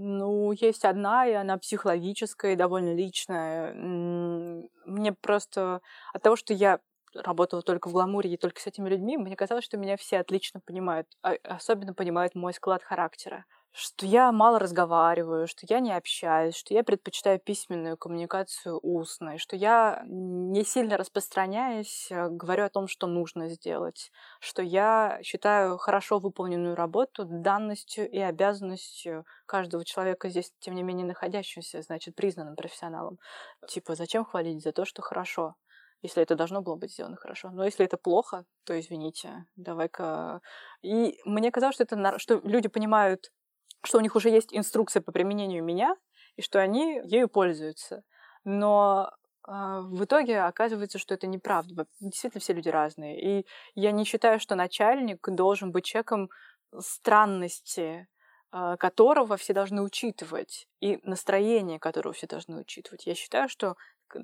Ну, есть одна, и она психологическая и довольно личная. Мне просто от того, что я работала только в гламуре и только с этими людьми, мне казалось, что меня все отлично понимают. А особенно понимают мой склад характера что я мало разговариваю, что я не общаюсь, что я предпочитаю письменную коммуникацию устной, что я не сильно распространяюсь, э, говорю о том, что нужно сделать, что я считаю хорошо выполненную работу данностью и обязанностью каждого человека здесь, тем не менее, находящегося, значит, признанным профессионалом. Типа, зачем хвалить за то, что хорошо? если это должно было быть сделано хорошо. Но если это плохо, то извините, давай-ка... И мне казалось, что, это, что люди понимают что у них уже есть инструкция по применению меня, и что они ею пользуются. Но э, в итоге оказывается, что это неправда. Действительно, все люди разные. И я не считаю, что начальник должен быть человеком странности, э, которого все должны учитывать, и настроение которого все должны учитывать. Я считаю, что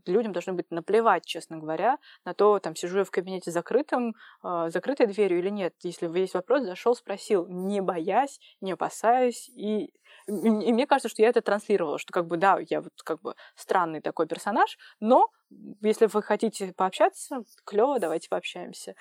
людям должно быть наплевать, честно говоря, на то, там, сижу я в кабинете закрытым, э, закрытой дверью или нет. Если есть вопрос, зашел, спросил, не боясь, не опасаясь. И, и, и мне кажется, что я это транслировала, что как бы, да, я вот как бы странный такой персонаж, но если вы хотите пообщаться, клево, давайте пообщаемся.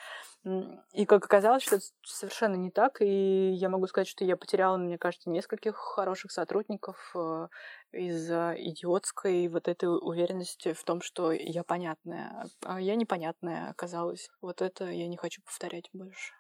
И как оказалось, что это совершенно не так, и я могу сказать, что я потеряла, мне кажется, нескольких хороших сотрудников э, из-за идиотской вот этой уверенности в том, что я понятная, а я непонятная оказалась. Вот это я не хочу повторять больше.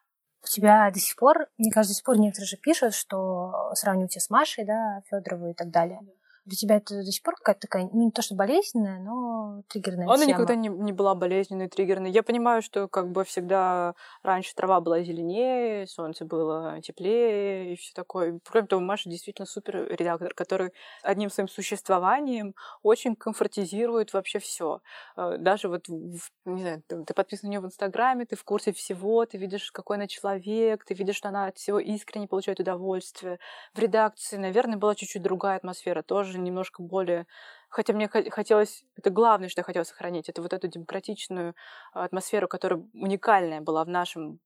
У тебя до сих пор, мне кажется, до сих пор некоторые же пишут, что сравнивают тебя с Машей, да, Федоровой и так далее. Для тебя это до сих пор какая-то такая, ну, не то что болезненная, но триггерная Она тема. никогда не, не была болезненной, триггерной. Я понимаю, что как бы всегда раньше трава была зеленее, солнце было теплее и все такое. Кроме того, Маша действительно супер редактор, который одним своим существованием очень комфортизирует вообще все. Э, даже вот, не знаю, ты, ты подписан на нее в Инстаграме, ты в курсе всего, ты видишь, какой она человек, ты видишь, что она от всего искренне получает удовольствие. В редакции, наверное, была чуть-чуть другая атмосфера тоже тоже немножко более... Хотя мне хотелось... Это главное, что я хотела сохранить. Это вот эту демократичную атмосферу, которая уникальная была в нашем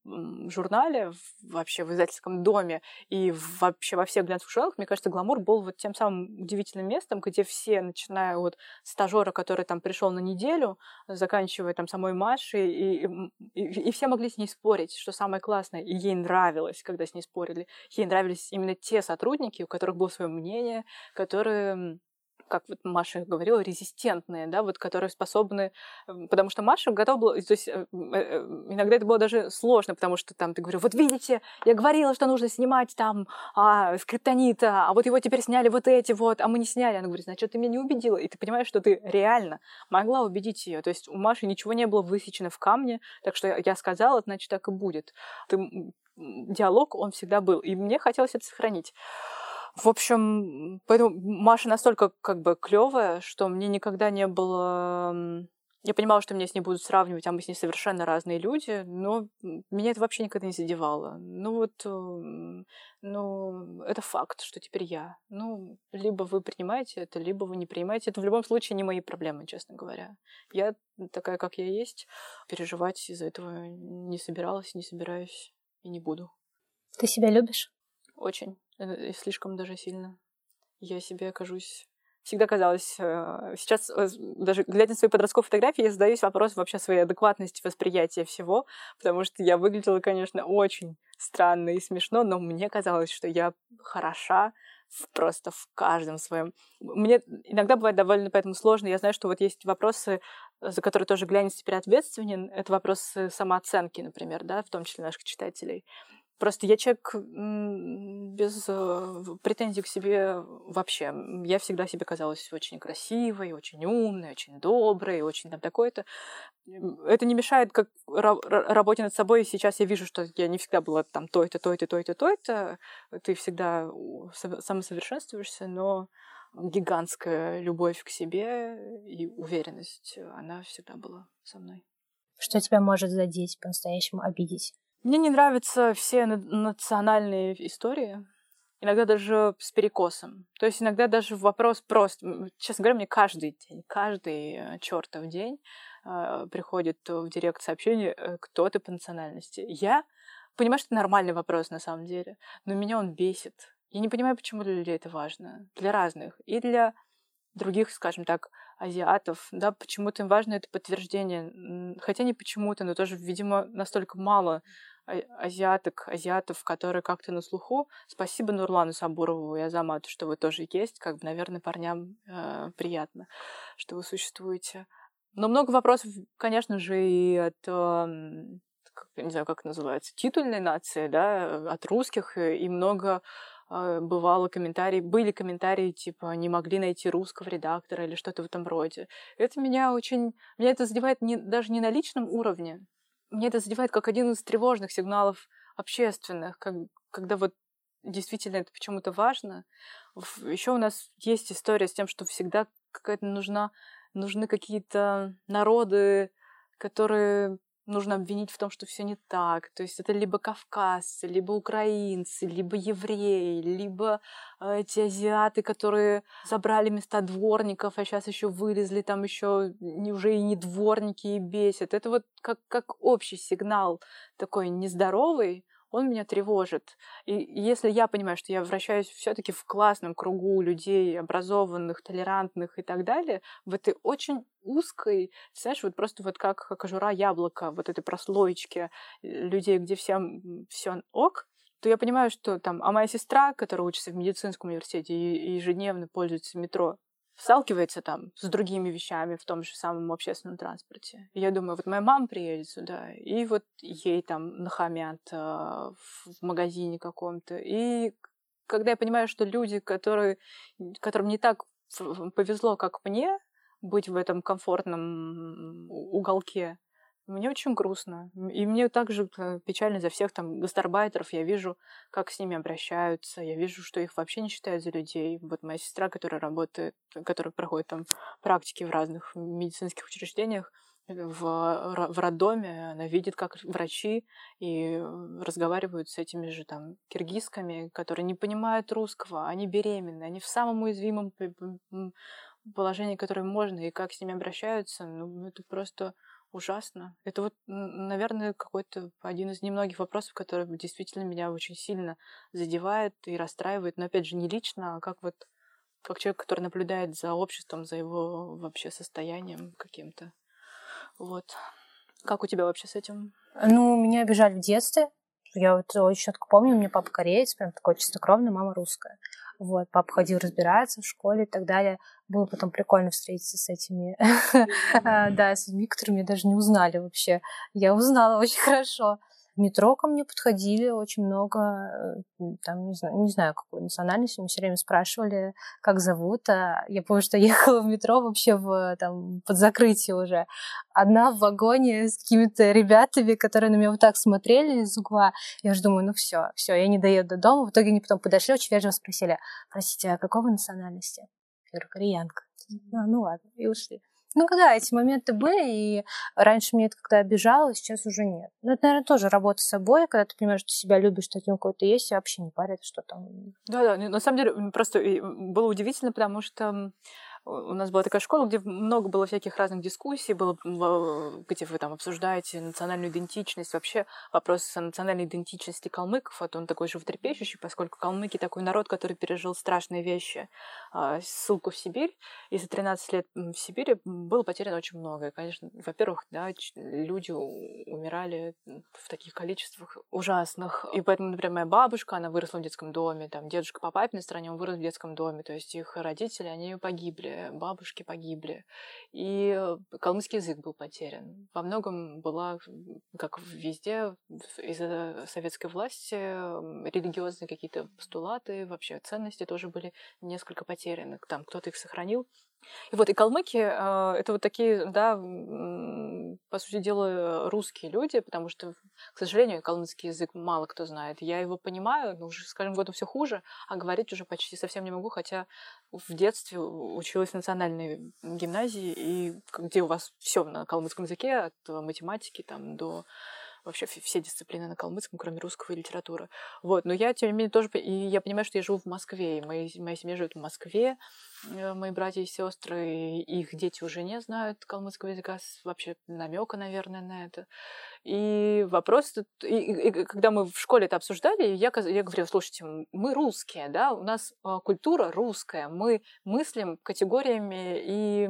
журнале, вообще в издательском доме и вообще во всех глянцевых журналах. Мне кажется, «Гламур» был вот тем самым удивительным местом, где все, начиная от стажера, который там пришел на неделю, заканчивая там самой Машей, и, и, и все могли с ней спорить, что самое классное. И ей нравилось, когда с ней спорили. Ей нравились именно те сотрудники, у которых было свое мнение, которые как вот Маша говорила, резистентные, да, вот которые способны, потому что Маша готова была, то есть э, э, э, иногда это было даже сложно, потому что там ты говоришь, вот видите, я говорила, что нужно снимать там а, скриптонита, а вот его теперь сняли вот эти вот, а мы не сняли. Она говорит, значит, ты меня не убедила, и ты понимаешь, что ты реально могла убедить ее. То есть у Маши ничего не было высечено в камне, так что я сказала, значит, так и будет. Ты, диалог, он всегда был, и мне хотелось это сохранить. В общем, поэтому Маша настолько как бы клевая, что мне никогда не было... Я понимала, что меня с ней будут сравнивать, а мы с ней совершенно разные люди, но меня это вообще никогда не задевало. Ну вот, ну, это факт, что теперь я. Ну, либо вы принимаете это, либо вы не принимаете. Это в любом случае не мои проблемы, честно говоря. Я такая, как я есть. Переживать из-за этого не собиралась, не собираюсь и не буду. Ты себя любишь? Очень. Э, слишком даже сильно. Я себе кажусь всегда казалось, э, сейчас э, даже глядя на свои подростковые фотографии, я задаюсь вопросом вообще своей адекватности восприятия всего, потому что я выглядела, конечно, очень странно и смешно, но мне казалось, что я хороша просто в каждом своем. Мне иногда бывает довольно поэтому сложно. Я знаю, что вот есть вопросы, за которые тоже глянец теперь ответственен. Это вопросы самооценки, например, да, в том числе наших читателей. Просто я человек без э, претензий к себе вообще. Я всегда себе казалась очень красивой, очень умной, очень доброй, очень там такой-то. Это не мешает как работе над собой. Сейчас я вижу, что я не всегда была там то-то, то-то, то-то, то-то. Ты всегда самосовершенствуешься, но гигантская любовь к себе и уверенность, она всегда была со мной. Что тебя может задеть, по-настоящему обидеть? Мне не нравятся все национальные истории. Иногда даже с перекосом. То есть иногда даже вопрос просто... Честно говоря, мне каждый день, каждый э, чертов день э, приходит в директ сообщение, э, кто ты по национальности. Я понимаю, что это нормальный вопрос на самом деле, но меня он бесит. Я не понимаю, почему для людей это важно. Для разных. И для других, скажем так, азиатов, да, почему-то им важно это подтверждение, хотя не почему-то, но тоже, видимо, настолько мало азиаток, азиатов, которые как-то на слуху. Спасибо Нурлану Сабурову и Азамату, что вы тоже есть. Как бы, наверное, парням э, приятно, что вы существуете. Но много вопросов, конечно же, и от, э, не знаю, как называется, титульной нации, да, от русских, и много э, бывало комментарии, были комментарии типа не могли найти русского редактора или что-то в этом роде. Это меня очень, меня это задевает не, даже не на личном уровне, мне это задевает как один из тревожных сигналов общественных, как, когда вот действительно это почему-то важно. Еще у нас есть история с тем, что всегда какая-то нужна, нужны какие-то народы, которые нужно обвинить в том, что все не так. То есть это либо кавказцы, либо украинцы, либо евреи, либо э, эти азиаты, которые забрали места дворников, а сейчас еще вылезли, там еще уже и не дворники и бесят. Это вот как, как общий сигнал такой нездоровый, он меня тревожит. И если я понимаю, что я вращаюсь все-таки в классном кругу людей, образованных, толерантных и так далее, в этой очень узкой, знаешь, вот просто вот как кожура яблока, вот этой прослоечки людей, где всем все ок, то я понимаю, что там, а моя сестра, которая учится в медицинском университете и ежедневно пользуется метро, сталкивается там с другими вещами в том же самом общественном транспорте. Я думаю, вот моя мама приедет сюда, и вот ей там нахамят э, в магазине каком-то. И когда я понимаю, что люди, которые, которым не так повезло, как мне, быть в этом комфортном уголке, мне очень грустно. И мне также э, печально за всех там гастарбайтеров. Я вижу, как с ними обращаются. Я вижу, что их вообще не считают за людей. Вот моя сестра, которая работает, которая проходит там практики в разных медицинских учреждениях, э, в, в роддоме, она видит, как врачи и разговаривают с этими же там киргизками, которые не понимают русского, они беременны, они в самом уязвимом положении, которое можно, и как с ними обращаются, ну, это просто ужасно. Это вот, наверное, какой-то один из немногих вопросов, который действительно меня очень сильно задевает и расстраивает. Но опять же, не лично, а как вот как человек, который наблюдает за обществом, за его вообще состоянием каким-то. Вот. Как у тебя вообще с этим? Ну, меня обижали в детстве. Я вот очень четко помню, у меня папа кореец, прям такой чистокровный, мама русская. Вот, папа ходил разбираться в школе и так далее. Было потом прикольно встретиться с этими, а, да, с людьми, которые меня даже не узнали вообще. Я узнала очень хорошо в метро ко мне подходили очень много, э, там, не знаю, не знаю какой национальности, мне все время спрашивали, как зовут. А я помню, что ехала в метро вообще в, там, под закрытие уже. Одна в вагоне с какими-то ребятами, которые на меня вот так смотрели из угла. Я уже думаю, ну все, все, я не доеду до дома. В итоге они потом подошли, очень вежливо спросили, простите, а какого национальности? Я говорю, кореянка. А, ну ладно, и ушли. Ну да, эти моменты были, и раньше мне это когда обижало, сейчас уже нет. Ну, это, наверное, тоже работа с собой, когда ты понимаешь, что себя любишь, от него какой-то есть, и вообще не парит, что там. Да-да, на самом деле просто было удивительно, потому что у нас была такая школа, где много было всяких разных дискуссий, было, где вы там обсуждаете национальную идентичность. Вообще вопрос о национальной идентичности калмыков, вот он такой животрепещущий, поскольку калмыки такой народ, который пережил страшные вещи, а, ссылку в Сибирь, и за 13 лет в Сибири было потеряно очень много. И, конечно, во-первых, да, люди умирали в таких количествах ужасных. И поэтому, например, моя бабушка, она выросла в детском доме, там дедушка по папиной стороне, он вырос в детском доме, то есть их родители, они погибли бабушки погибли, и э, калмыцкий язык был потерян. Во многом была, как везде, из-за советской власти религиозные какие-то постулаты, вообще ценности тоже были несколько потеряны. Там кто-то их сохранил, и вот и калмыки э, это вот такие, да, по сути дела, русские люди, потому что, к сожалению, калмыцкий язык мало кто знает. Я его понимаю, но уже с каждым годом все хуже, а говорить уже почти совсем не могу, хотя в детстве училась в национальной гимназии, и где у вас все на калмыцком языке, от математики там до вообще все дисциплины на калмыцком, кроме русского и литературы. Вот, но я, тем не менее, тоже, и я понимаю, что я живу в Москве, и моя, моя семья живет в Москве, Э, мои братья и сестры, их дети уже не знают калмыцкого языка, вообще намека, наверное, на это. И вопрос, и, и, и, когда мы в школе это обсуждали, я, я говорила, слушайте, мы русские, да, у нас а, культура русская, мы мыслим категориями и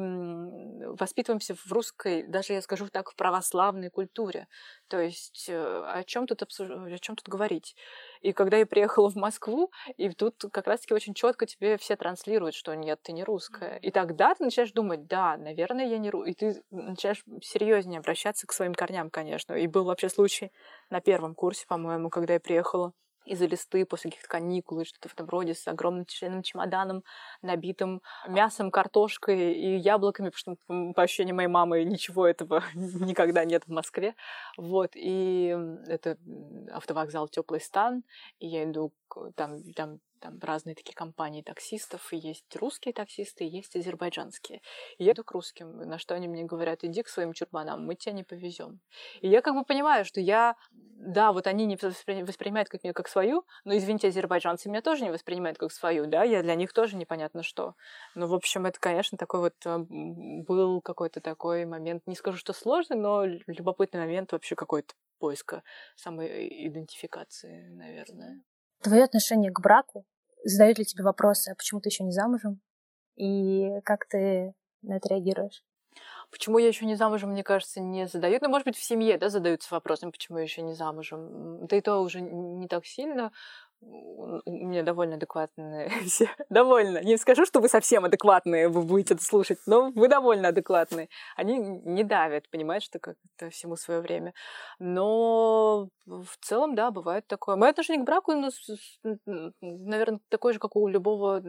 воспитываемся в русской, даже я скажу так, в православной культуре. То есть э, о чем тут обсуж... о чем тут говорить? И когда я приехала в Москву, и тут как раз-таки очень четко тебе все транслируют, что нет, ты не русская. И тогда ты начинаешь думать, да, наверное, я не русская. И ты начинаешь серьезнее обращаться к своим корням, конечно. И был вообще случай на первом курсе, по-моему, когда я приехала из-за листы после каких-то каникул и что-то в этом роде с огромным тяжеленным чемоданом, набитым мясом, картошкой и яблоками, потому что, по ощущениям моей мамы, ничего этого никогда нет в Москве. Вот, и это автовокзал Теплый стан, и я иду, там, там там разные такие компании таксистов, и есть русские таксисты, и есть азербайджанские. И я иду к русским, на что они мне говорят, иди к своим чурбанам, мы тебя не повезем. И я как бы понимаю, что я, да, вот они не воспринимают как меня как свою, но, извините, азербайджанцы меня тоже не воспринимают как свою, да, я для них тоже непонятно что. Ну, в общем, это, конечно, такой вот э, был какой-то такой момент, не скажу, что сложный, но любопытный момент вообще какой-то поиска самой идентификации, наверное. Твое отношение к браку задают ли тебе вопросы, а почему ты еще не замужем? И как ты на это реагируешь? Почему я еще не замужем, мне кажется, не задают. Ну, может быть, в семье, да, задаются вопросом, почему я еще не замужем. Да и то уже не так сильно у меня довольно адекватные все. довольно. Не скажу, что вы совсем адекватные, вы будете это слушать, но вы довольно адекватные. Они не давят, понимаешь, что как-то всему свое время. Но в целом, да, бывает такое. Мое отношение к браку, ну, наверное, такое же, как у любого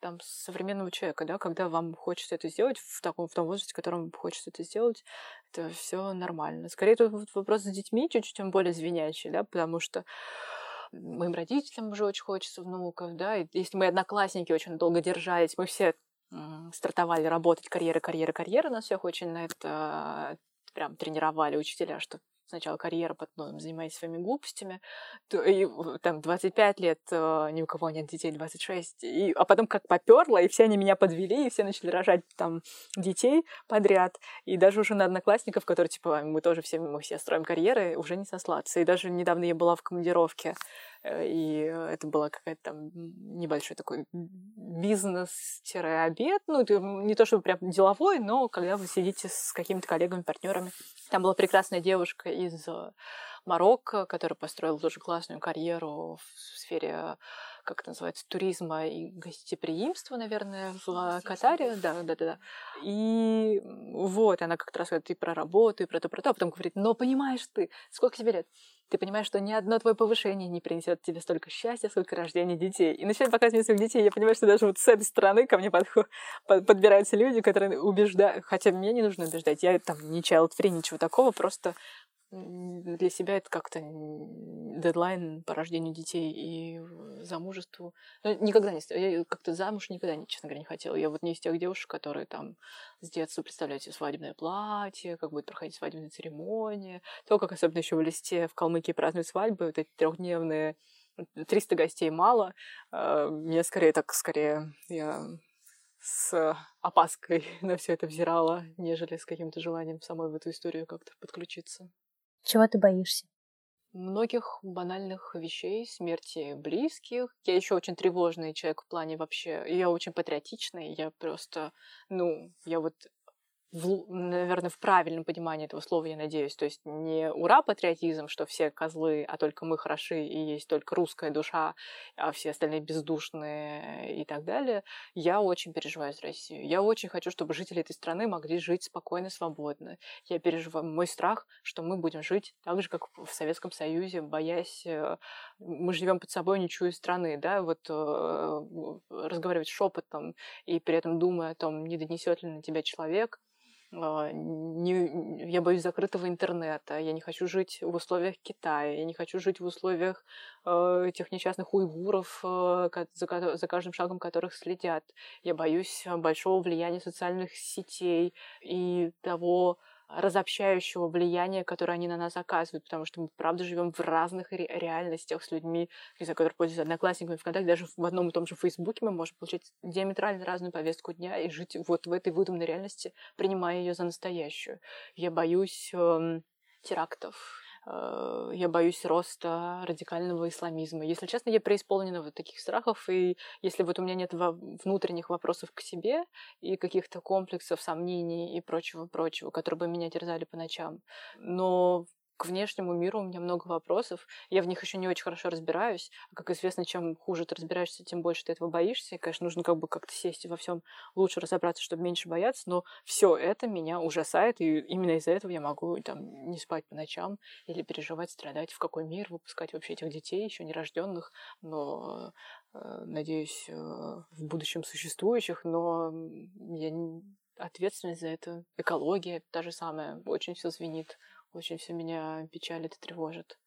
там современного человека, да, когда вам хочется это сделать в таком в том возрасте, в котором хочется это сделать, это все нормально. Скорее, тут вопрос с детьми чуть-чуть более звенящий, да, потому что моим родителям уже очень хочется внуков, да, и если мои одноклассники очень долго держались, мы все стартовали работать, карьера, карьера, карьера, нас всех очень на это прям тренировали учителя, что сначала карьера, потом занимайтесь своими глупостями, то, и там 25 лет э, ни у кого нет детей, 26, и, а потом как поперло, и все они меня подвели, и все начали рожать там детей подряд, и даже уже на одноклассников, которые типа мы тоже все, мы все строим карьеры, уже не сослаться. И даже недавно я была в командировке и это была какая-то там небольшой такой бизнес-обед, ну, не то чтобы прям деловой, но когда вы сидите с какими-то коллегами, партнерами. Там была прекрасная девушка из Марокко, которая построила тоже классную карьеру в сфере как это называется, туризма и гостеприимства, наверное, в Катаре. Да, да, да, да. И вот, она как-то рассказывает и про работу, и про то, про то, а потом говорит, но понимаешь ты, сколько тебе лет? Ты понимаешь, что ни одно твое повышение не принесет тебе столько счастья, сколько рождения детей. И начинает показывать своих детей. Я понимаю, что даже вот с этой стороны ко мне подход, под, подбираются люди, которые убеждают. Хотя мне не нужно убеждать. Я там не child-free, ничего такого. Просто для себя это как-то дедлайн по рождению детей и замужеству. Ну, никогда не... Я как-то замуж никогда, честно говоря, не хотела. Я вот не из тех девушек, которые там с детства представляют себе свадебное платье, как будет проходить свадебная церемония. То, как особенно еще в листе в Калмыкии празднуют свадьбы, вот эти трехдневные 300 гостей мало. А, мне скорее так, скорее я с опаской на все это взирала, нежели с каким-то желанием самой в эту историю как-то подключиться. Чего ты боишься? Многих банальных вещей, смерти близких. Я еще очень тревожный человек в плане вообще. Я очень патриотичный. Я просто, ну, я вот в, наверное, в правильном понимании этого слова, я надеюсь. То есть не ура-патриотизм, что все козлы, а только мы хороши, и есть только русская душа, а все остальные бездушные и так далее. Я очень переживаю за Россию. Я очень хочу, чтобы жители этой страны могли жить спокойно, свободно. Я переживаю мой страх, что мы будем жить так же, как в Советском Союзе, боясь... Э, мы живем под собой, не чуя страны, да, вот э, разговаривать шепотом и при этом думая о том, не донесет ли на тебя человек, не, я боюсь закрытого интернета, я не хочу жить в условиях Китая, я не хочу жить в условиях э, этих несчастных уйгуров, э, за, за каждым шагом которых следят. Я боюсь большого влияния социальных сетей и того, разобщающего влияния, которое они на нас оказывают, потому что мы, правда, живем в разных ре- реальностях с людьми, из за которых пользуются одноклассниками ВКонтакте, даже в одном и том же Фейсбуке мы можем получать диаметрально разную повестку дня и жить вот в этой выдуманной реальности, принимая ее за настоящую. Я боюсь э, терактов, я боюсь роста радикального исламизма. Если честно, я преисполнена вот таких страхов, и если вот у меня нет внутренних вопросов к себе и каких-то комплексов, сомнений и прочего-прочего, которые бы меня терзали по ночам, но к внешнему миру у меня много вопросов. Я в них еще не очень хорошо разбираюсь. А как известно, чем хуже ты разбираешься, тем больше ты этого боишься. И, конечно, нужно как бы как-то сесть и во всем лучше разобраться, чтобы меньше бояться. Но все это меня ужасает, и именно из-за этого я могу там не спать по ночам или переживать, страдать, в какой мир выпускать вообще этих детей, еще нерожденных, но э, надеюсь, э, в будущем существующих, но я ответственность за это, экология, та же самая, очень все звенит очень все меня печалит и тревожит.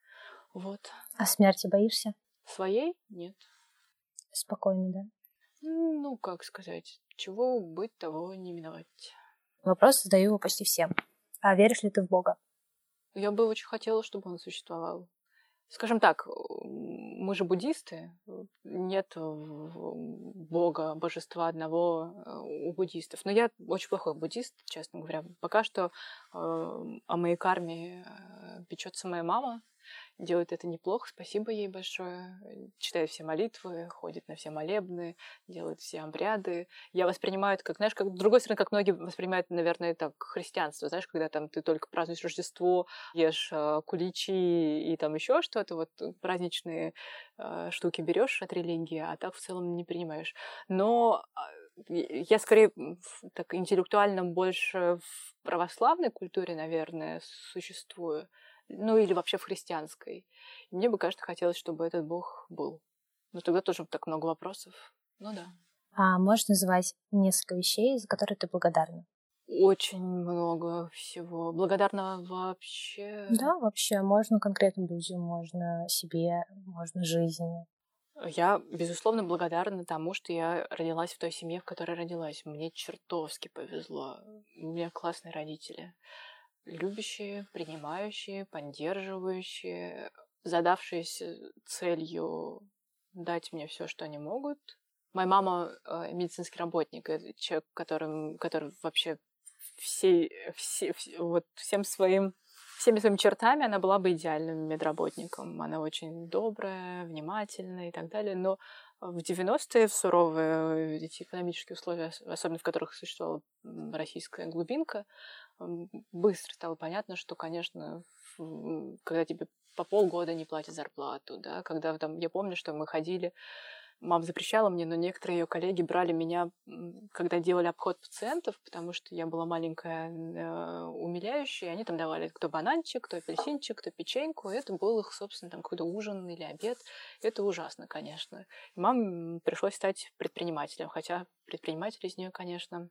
Вот. А смерти боишься? Своей? Нет. Спокойно, да? Ну, как сказать, чего быть, того не миновать. Вопрос задаю почти всем. А веришь ли ты в Бога? Я бы очень хотела, чтобы он существовал. Скажем так, мы же буддисты, нет бога, божества одного э, у буддистов. Но я очень плохой буддист, честно говоря. Пока что э, о моей карме э, печется моя мама, делает это неплохо, спасибо ей большое. Читает все молитвы, ходит на все молебны, делает все обряды. Я воспринимаю это как, знаешь, как, с другой стороны, как многие воспринимают, наверное, так, христианство, знаешь, когда там ты только празднуешь Рождество, ешь э, куличи и там еще что-то, вот праздничные э, штуки берешь от религии, а так в целом не принимаешь. Но а, я скорее так интеллектуально больше в православной культуре, наверное, существую ну или вообще в христианской. И мне бы, конечно, хотелось, чтобы этот Бог был. Но тогда тоже так много вопросов. Ну да. А можешь называть несколько вещей, за которые ты благодарна? Очень много всего. Благодарна вообще. Да, вообще. Можно конкретно людям, можно себе, можно жизни. Я, безусловно, благодарна тому, что я родилась в той семье, в которой родилась. Мне чертовски повезло. У меня классные родители любящие, принимающие, поддерживающие, задавшиеся целью дать мне все, что они могут. Моя мама э, медицинский работник, человек, который, который вообще всей, все, все, вот всем своим всеми своими чертами она была бы идеальным медработником. Она очень добрая, внимательная и так далее. Но в 90-е, в суровые эти экономические условия, особенно в которых существовала российская глубинка, быстро стало понятно, что, конечно, когда тебе по полгода не платят зарплату, да, когда там, я помню, что мы ходили, мама запрещала мне, но некоторые ее коллеги брали меня, когда делали обход пациентов, потому что я была маленькая, э, умиляющая, и они там давали кто бананчик, кто апельсинчик, кто печеньку, и это был их, собственно, там какой-то ужин или обед. Это ужасно, конечно. И маме пришлось стать предпринимателем, хотя предприниматель из нее, конечно,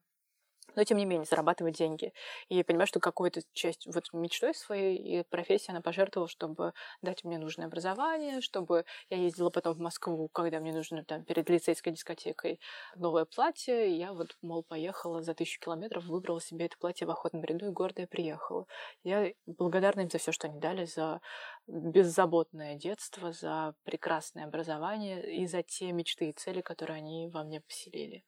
но тем не менее зарабатывать деньги. И понимаю, что какую-то часть вот мечтой своей и профессии она пожертвовала, чтобы дать мне нужное образование, чтобы я ездила потом в Москву, когда мне нужно там перед лицейской дискотекой новое платье. И я вот, мол, поехала за тысячу километров, выбрала себе это платье в охотном ряду и гордая приехала. Я благодарна им за все, что они дали, за беззаботное детство, за прекрасное образование и за те мечты и цели, которые они во мне поселили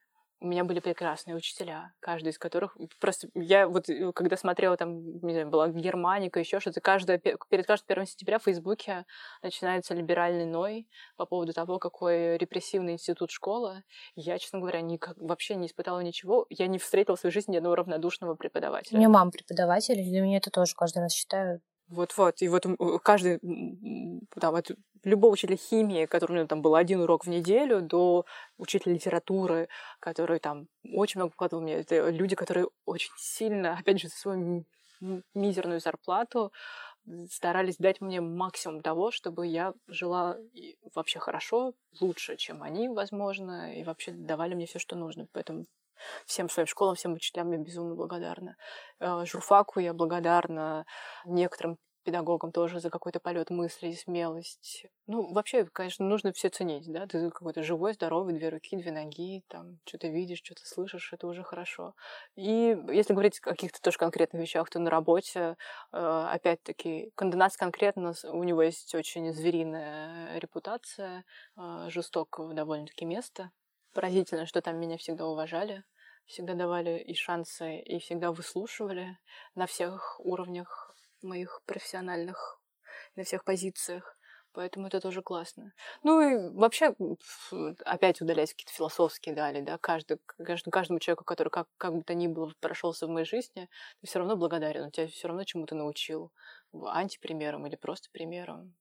у меня были прекрасные учителя, каждый из которых просто я вот э, когда смотрела там не знаю, была Германика еще что-то каждое перед каждым 1 сентября в Фейсбуке начинается либеральный ной по поводу того, какой репрессивный институт школа. Я, честно говоря, никак, вообще не испытала ничего. Я не встретила в своей жизни ни одного равнодушного преподавателя. У меня мама преподаватель, для меня это тоже каждый раз считаю вот-вот. И вот каждый, там, от любого учителя химии, который у него там был один урок в неделю, до учителя литературы, который там очень много вкладывал мне. Это люди, которые очень сильно, опять же, за свою мизерную зарплату старались дать мне максимум того, чтобы я жила вообще хорошо, лучше, чем они, возможно, и вообще давали мне все, что нужно. Поэтому всем своим школам, всем учителям я безумно благодарна. Э, журфаку я благодарна, некоторым педагогам тоже за какой-то полет мыслей, смелость. Ну, вообще, конечно, нужно все ценить, да, ты какой-то живой, здоровый, две руки, две ноги, там, что-то видишь, что-то слышишь, это уже хорошо. И если говорить о каких-то тоже конкретных вещах, то на работе, э, опять-таки, Конденас конкретно, у него есть очень звериная репутация, э, жестокого довольно-таки места. Поразительно, что там меня всегда уважали всегда давали и шансы, и всегда выслушивали на всех уровнях моих профессиональных, на всех позициях. Поэтому это тоже классно. Ну и вообще, опять удаляясь какие-то философские дали, да, каждый, каждому, человеку, который как, как бы то ни было прошелся в моей жизни, ты все равно благодарен, он тебя все равно чему-то научил. Антипримером или просто примером.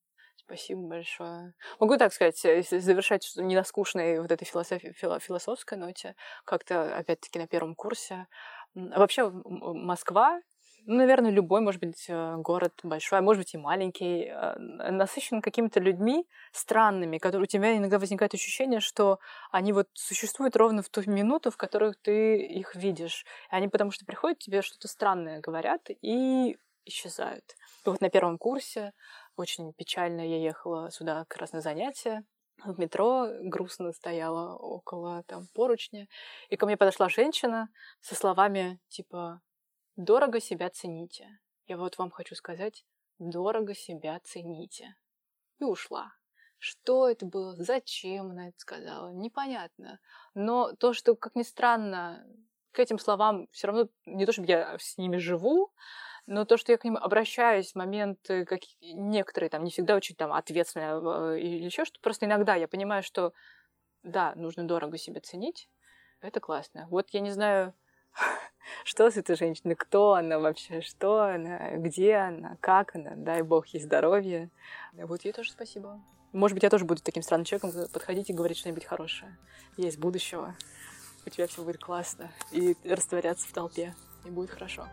Спасибо большое. Могу так сказать, если завершать не на скучной вот этой философии, философской ноте, как-то, опять-таки, на первом курсе. Вообще, Москва ну, наверное, любой, может быть, э, город большой, а может быть и маленький, э, насыщен какими-то людьми странными, которые у тебя иногда возникает ощущение, что они вот существуют ровно в ту минуту, в которую ты их видишь. И они потому что приходят, тебе что-то странное говорят и исчезают. Вот на первом курсе очень печально я ехала сюда как раз на занятия, в метро грустно стояла около там поручня, и ко мне подошла женщина со словами типа Дорого себя цените. Я вот вам хочу сказать, дорого себя цените. И ушла. Что это было? Зачем она это сказала? Непонятно. Но то, что, как ни странно, к этим словам все равно не то, чтобы я с ними живу, но то, что я к ним обращаюсь в моменты, как некоторые там не всегда очень там ответственные э, или еще что, просто иногда я понимаю, что да, нужно дорого себя ценить, это классно. Вот я не знаю, что с этой женщиной, кто она вообще, что она, где она, как она, дай бог ей здоровья. Вот ей тоже спасибо. Может быть, я тоже буду таким странным человеком подходить и говорить что-нибудь хорошее. Есть будущего, у тебя все будет классно, и растворяться в толпе, и будет хорошо.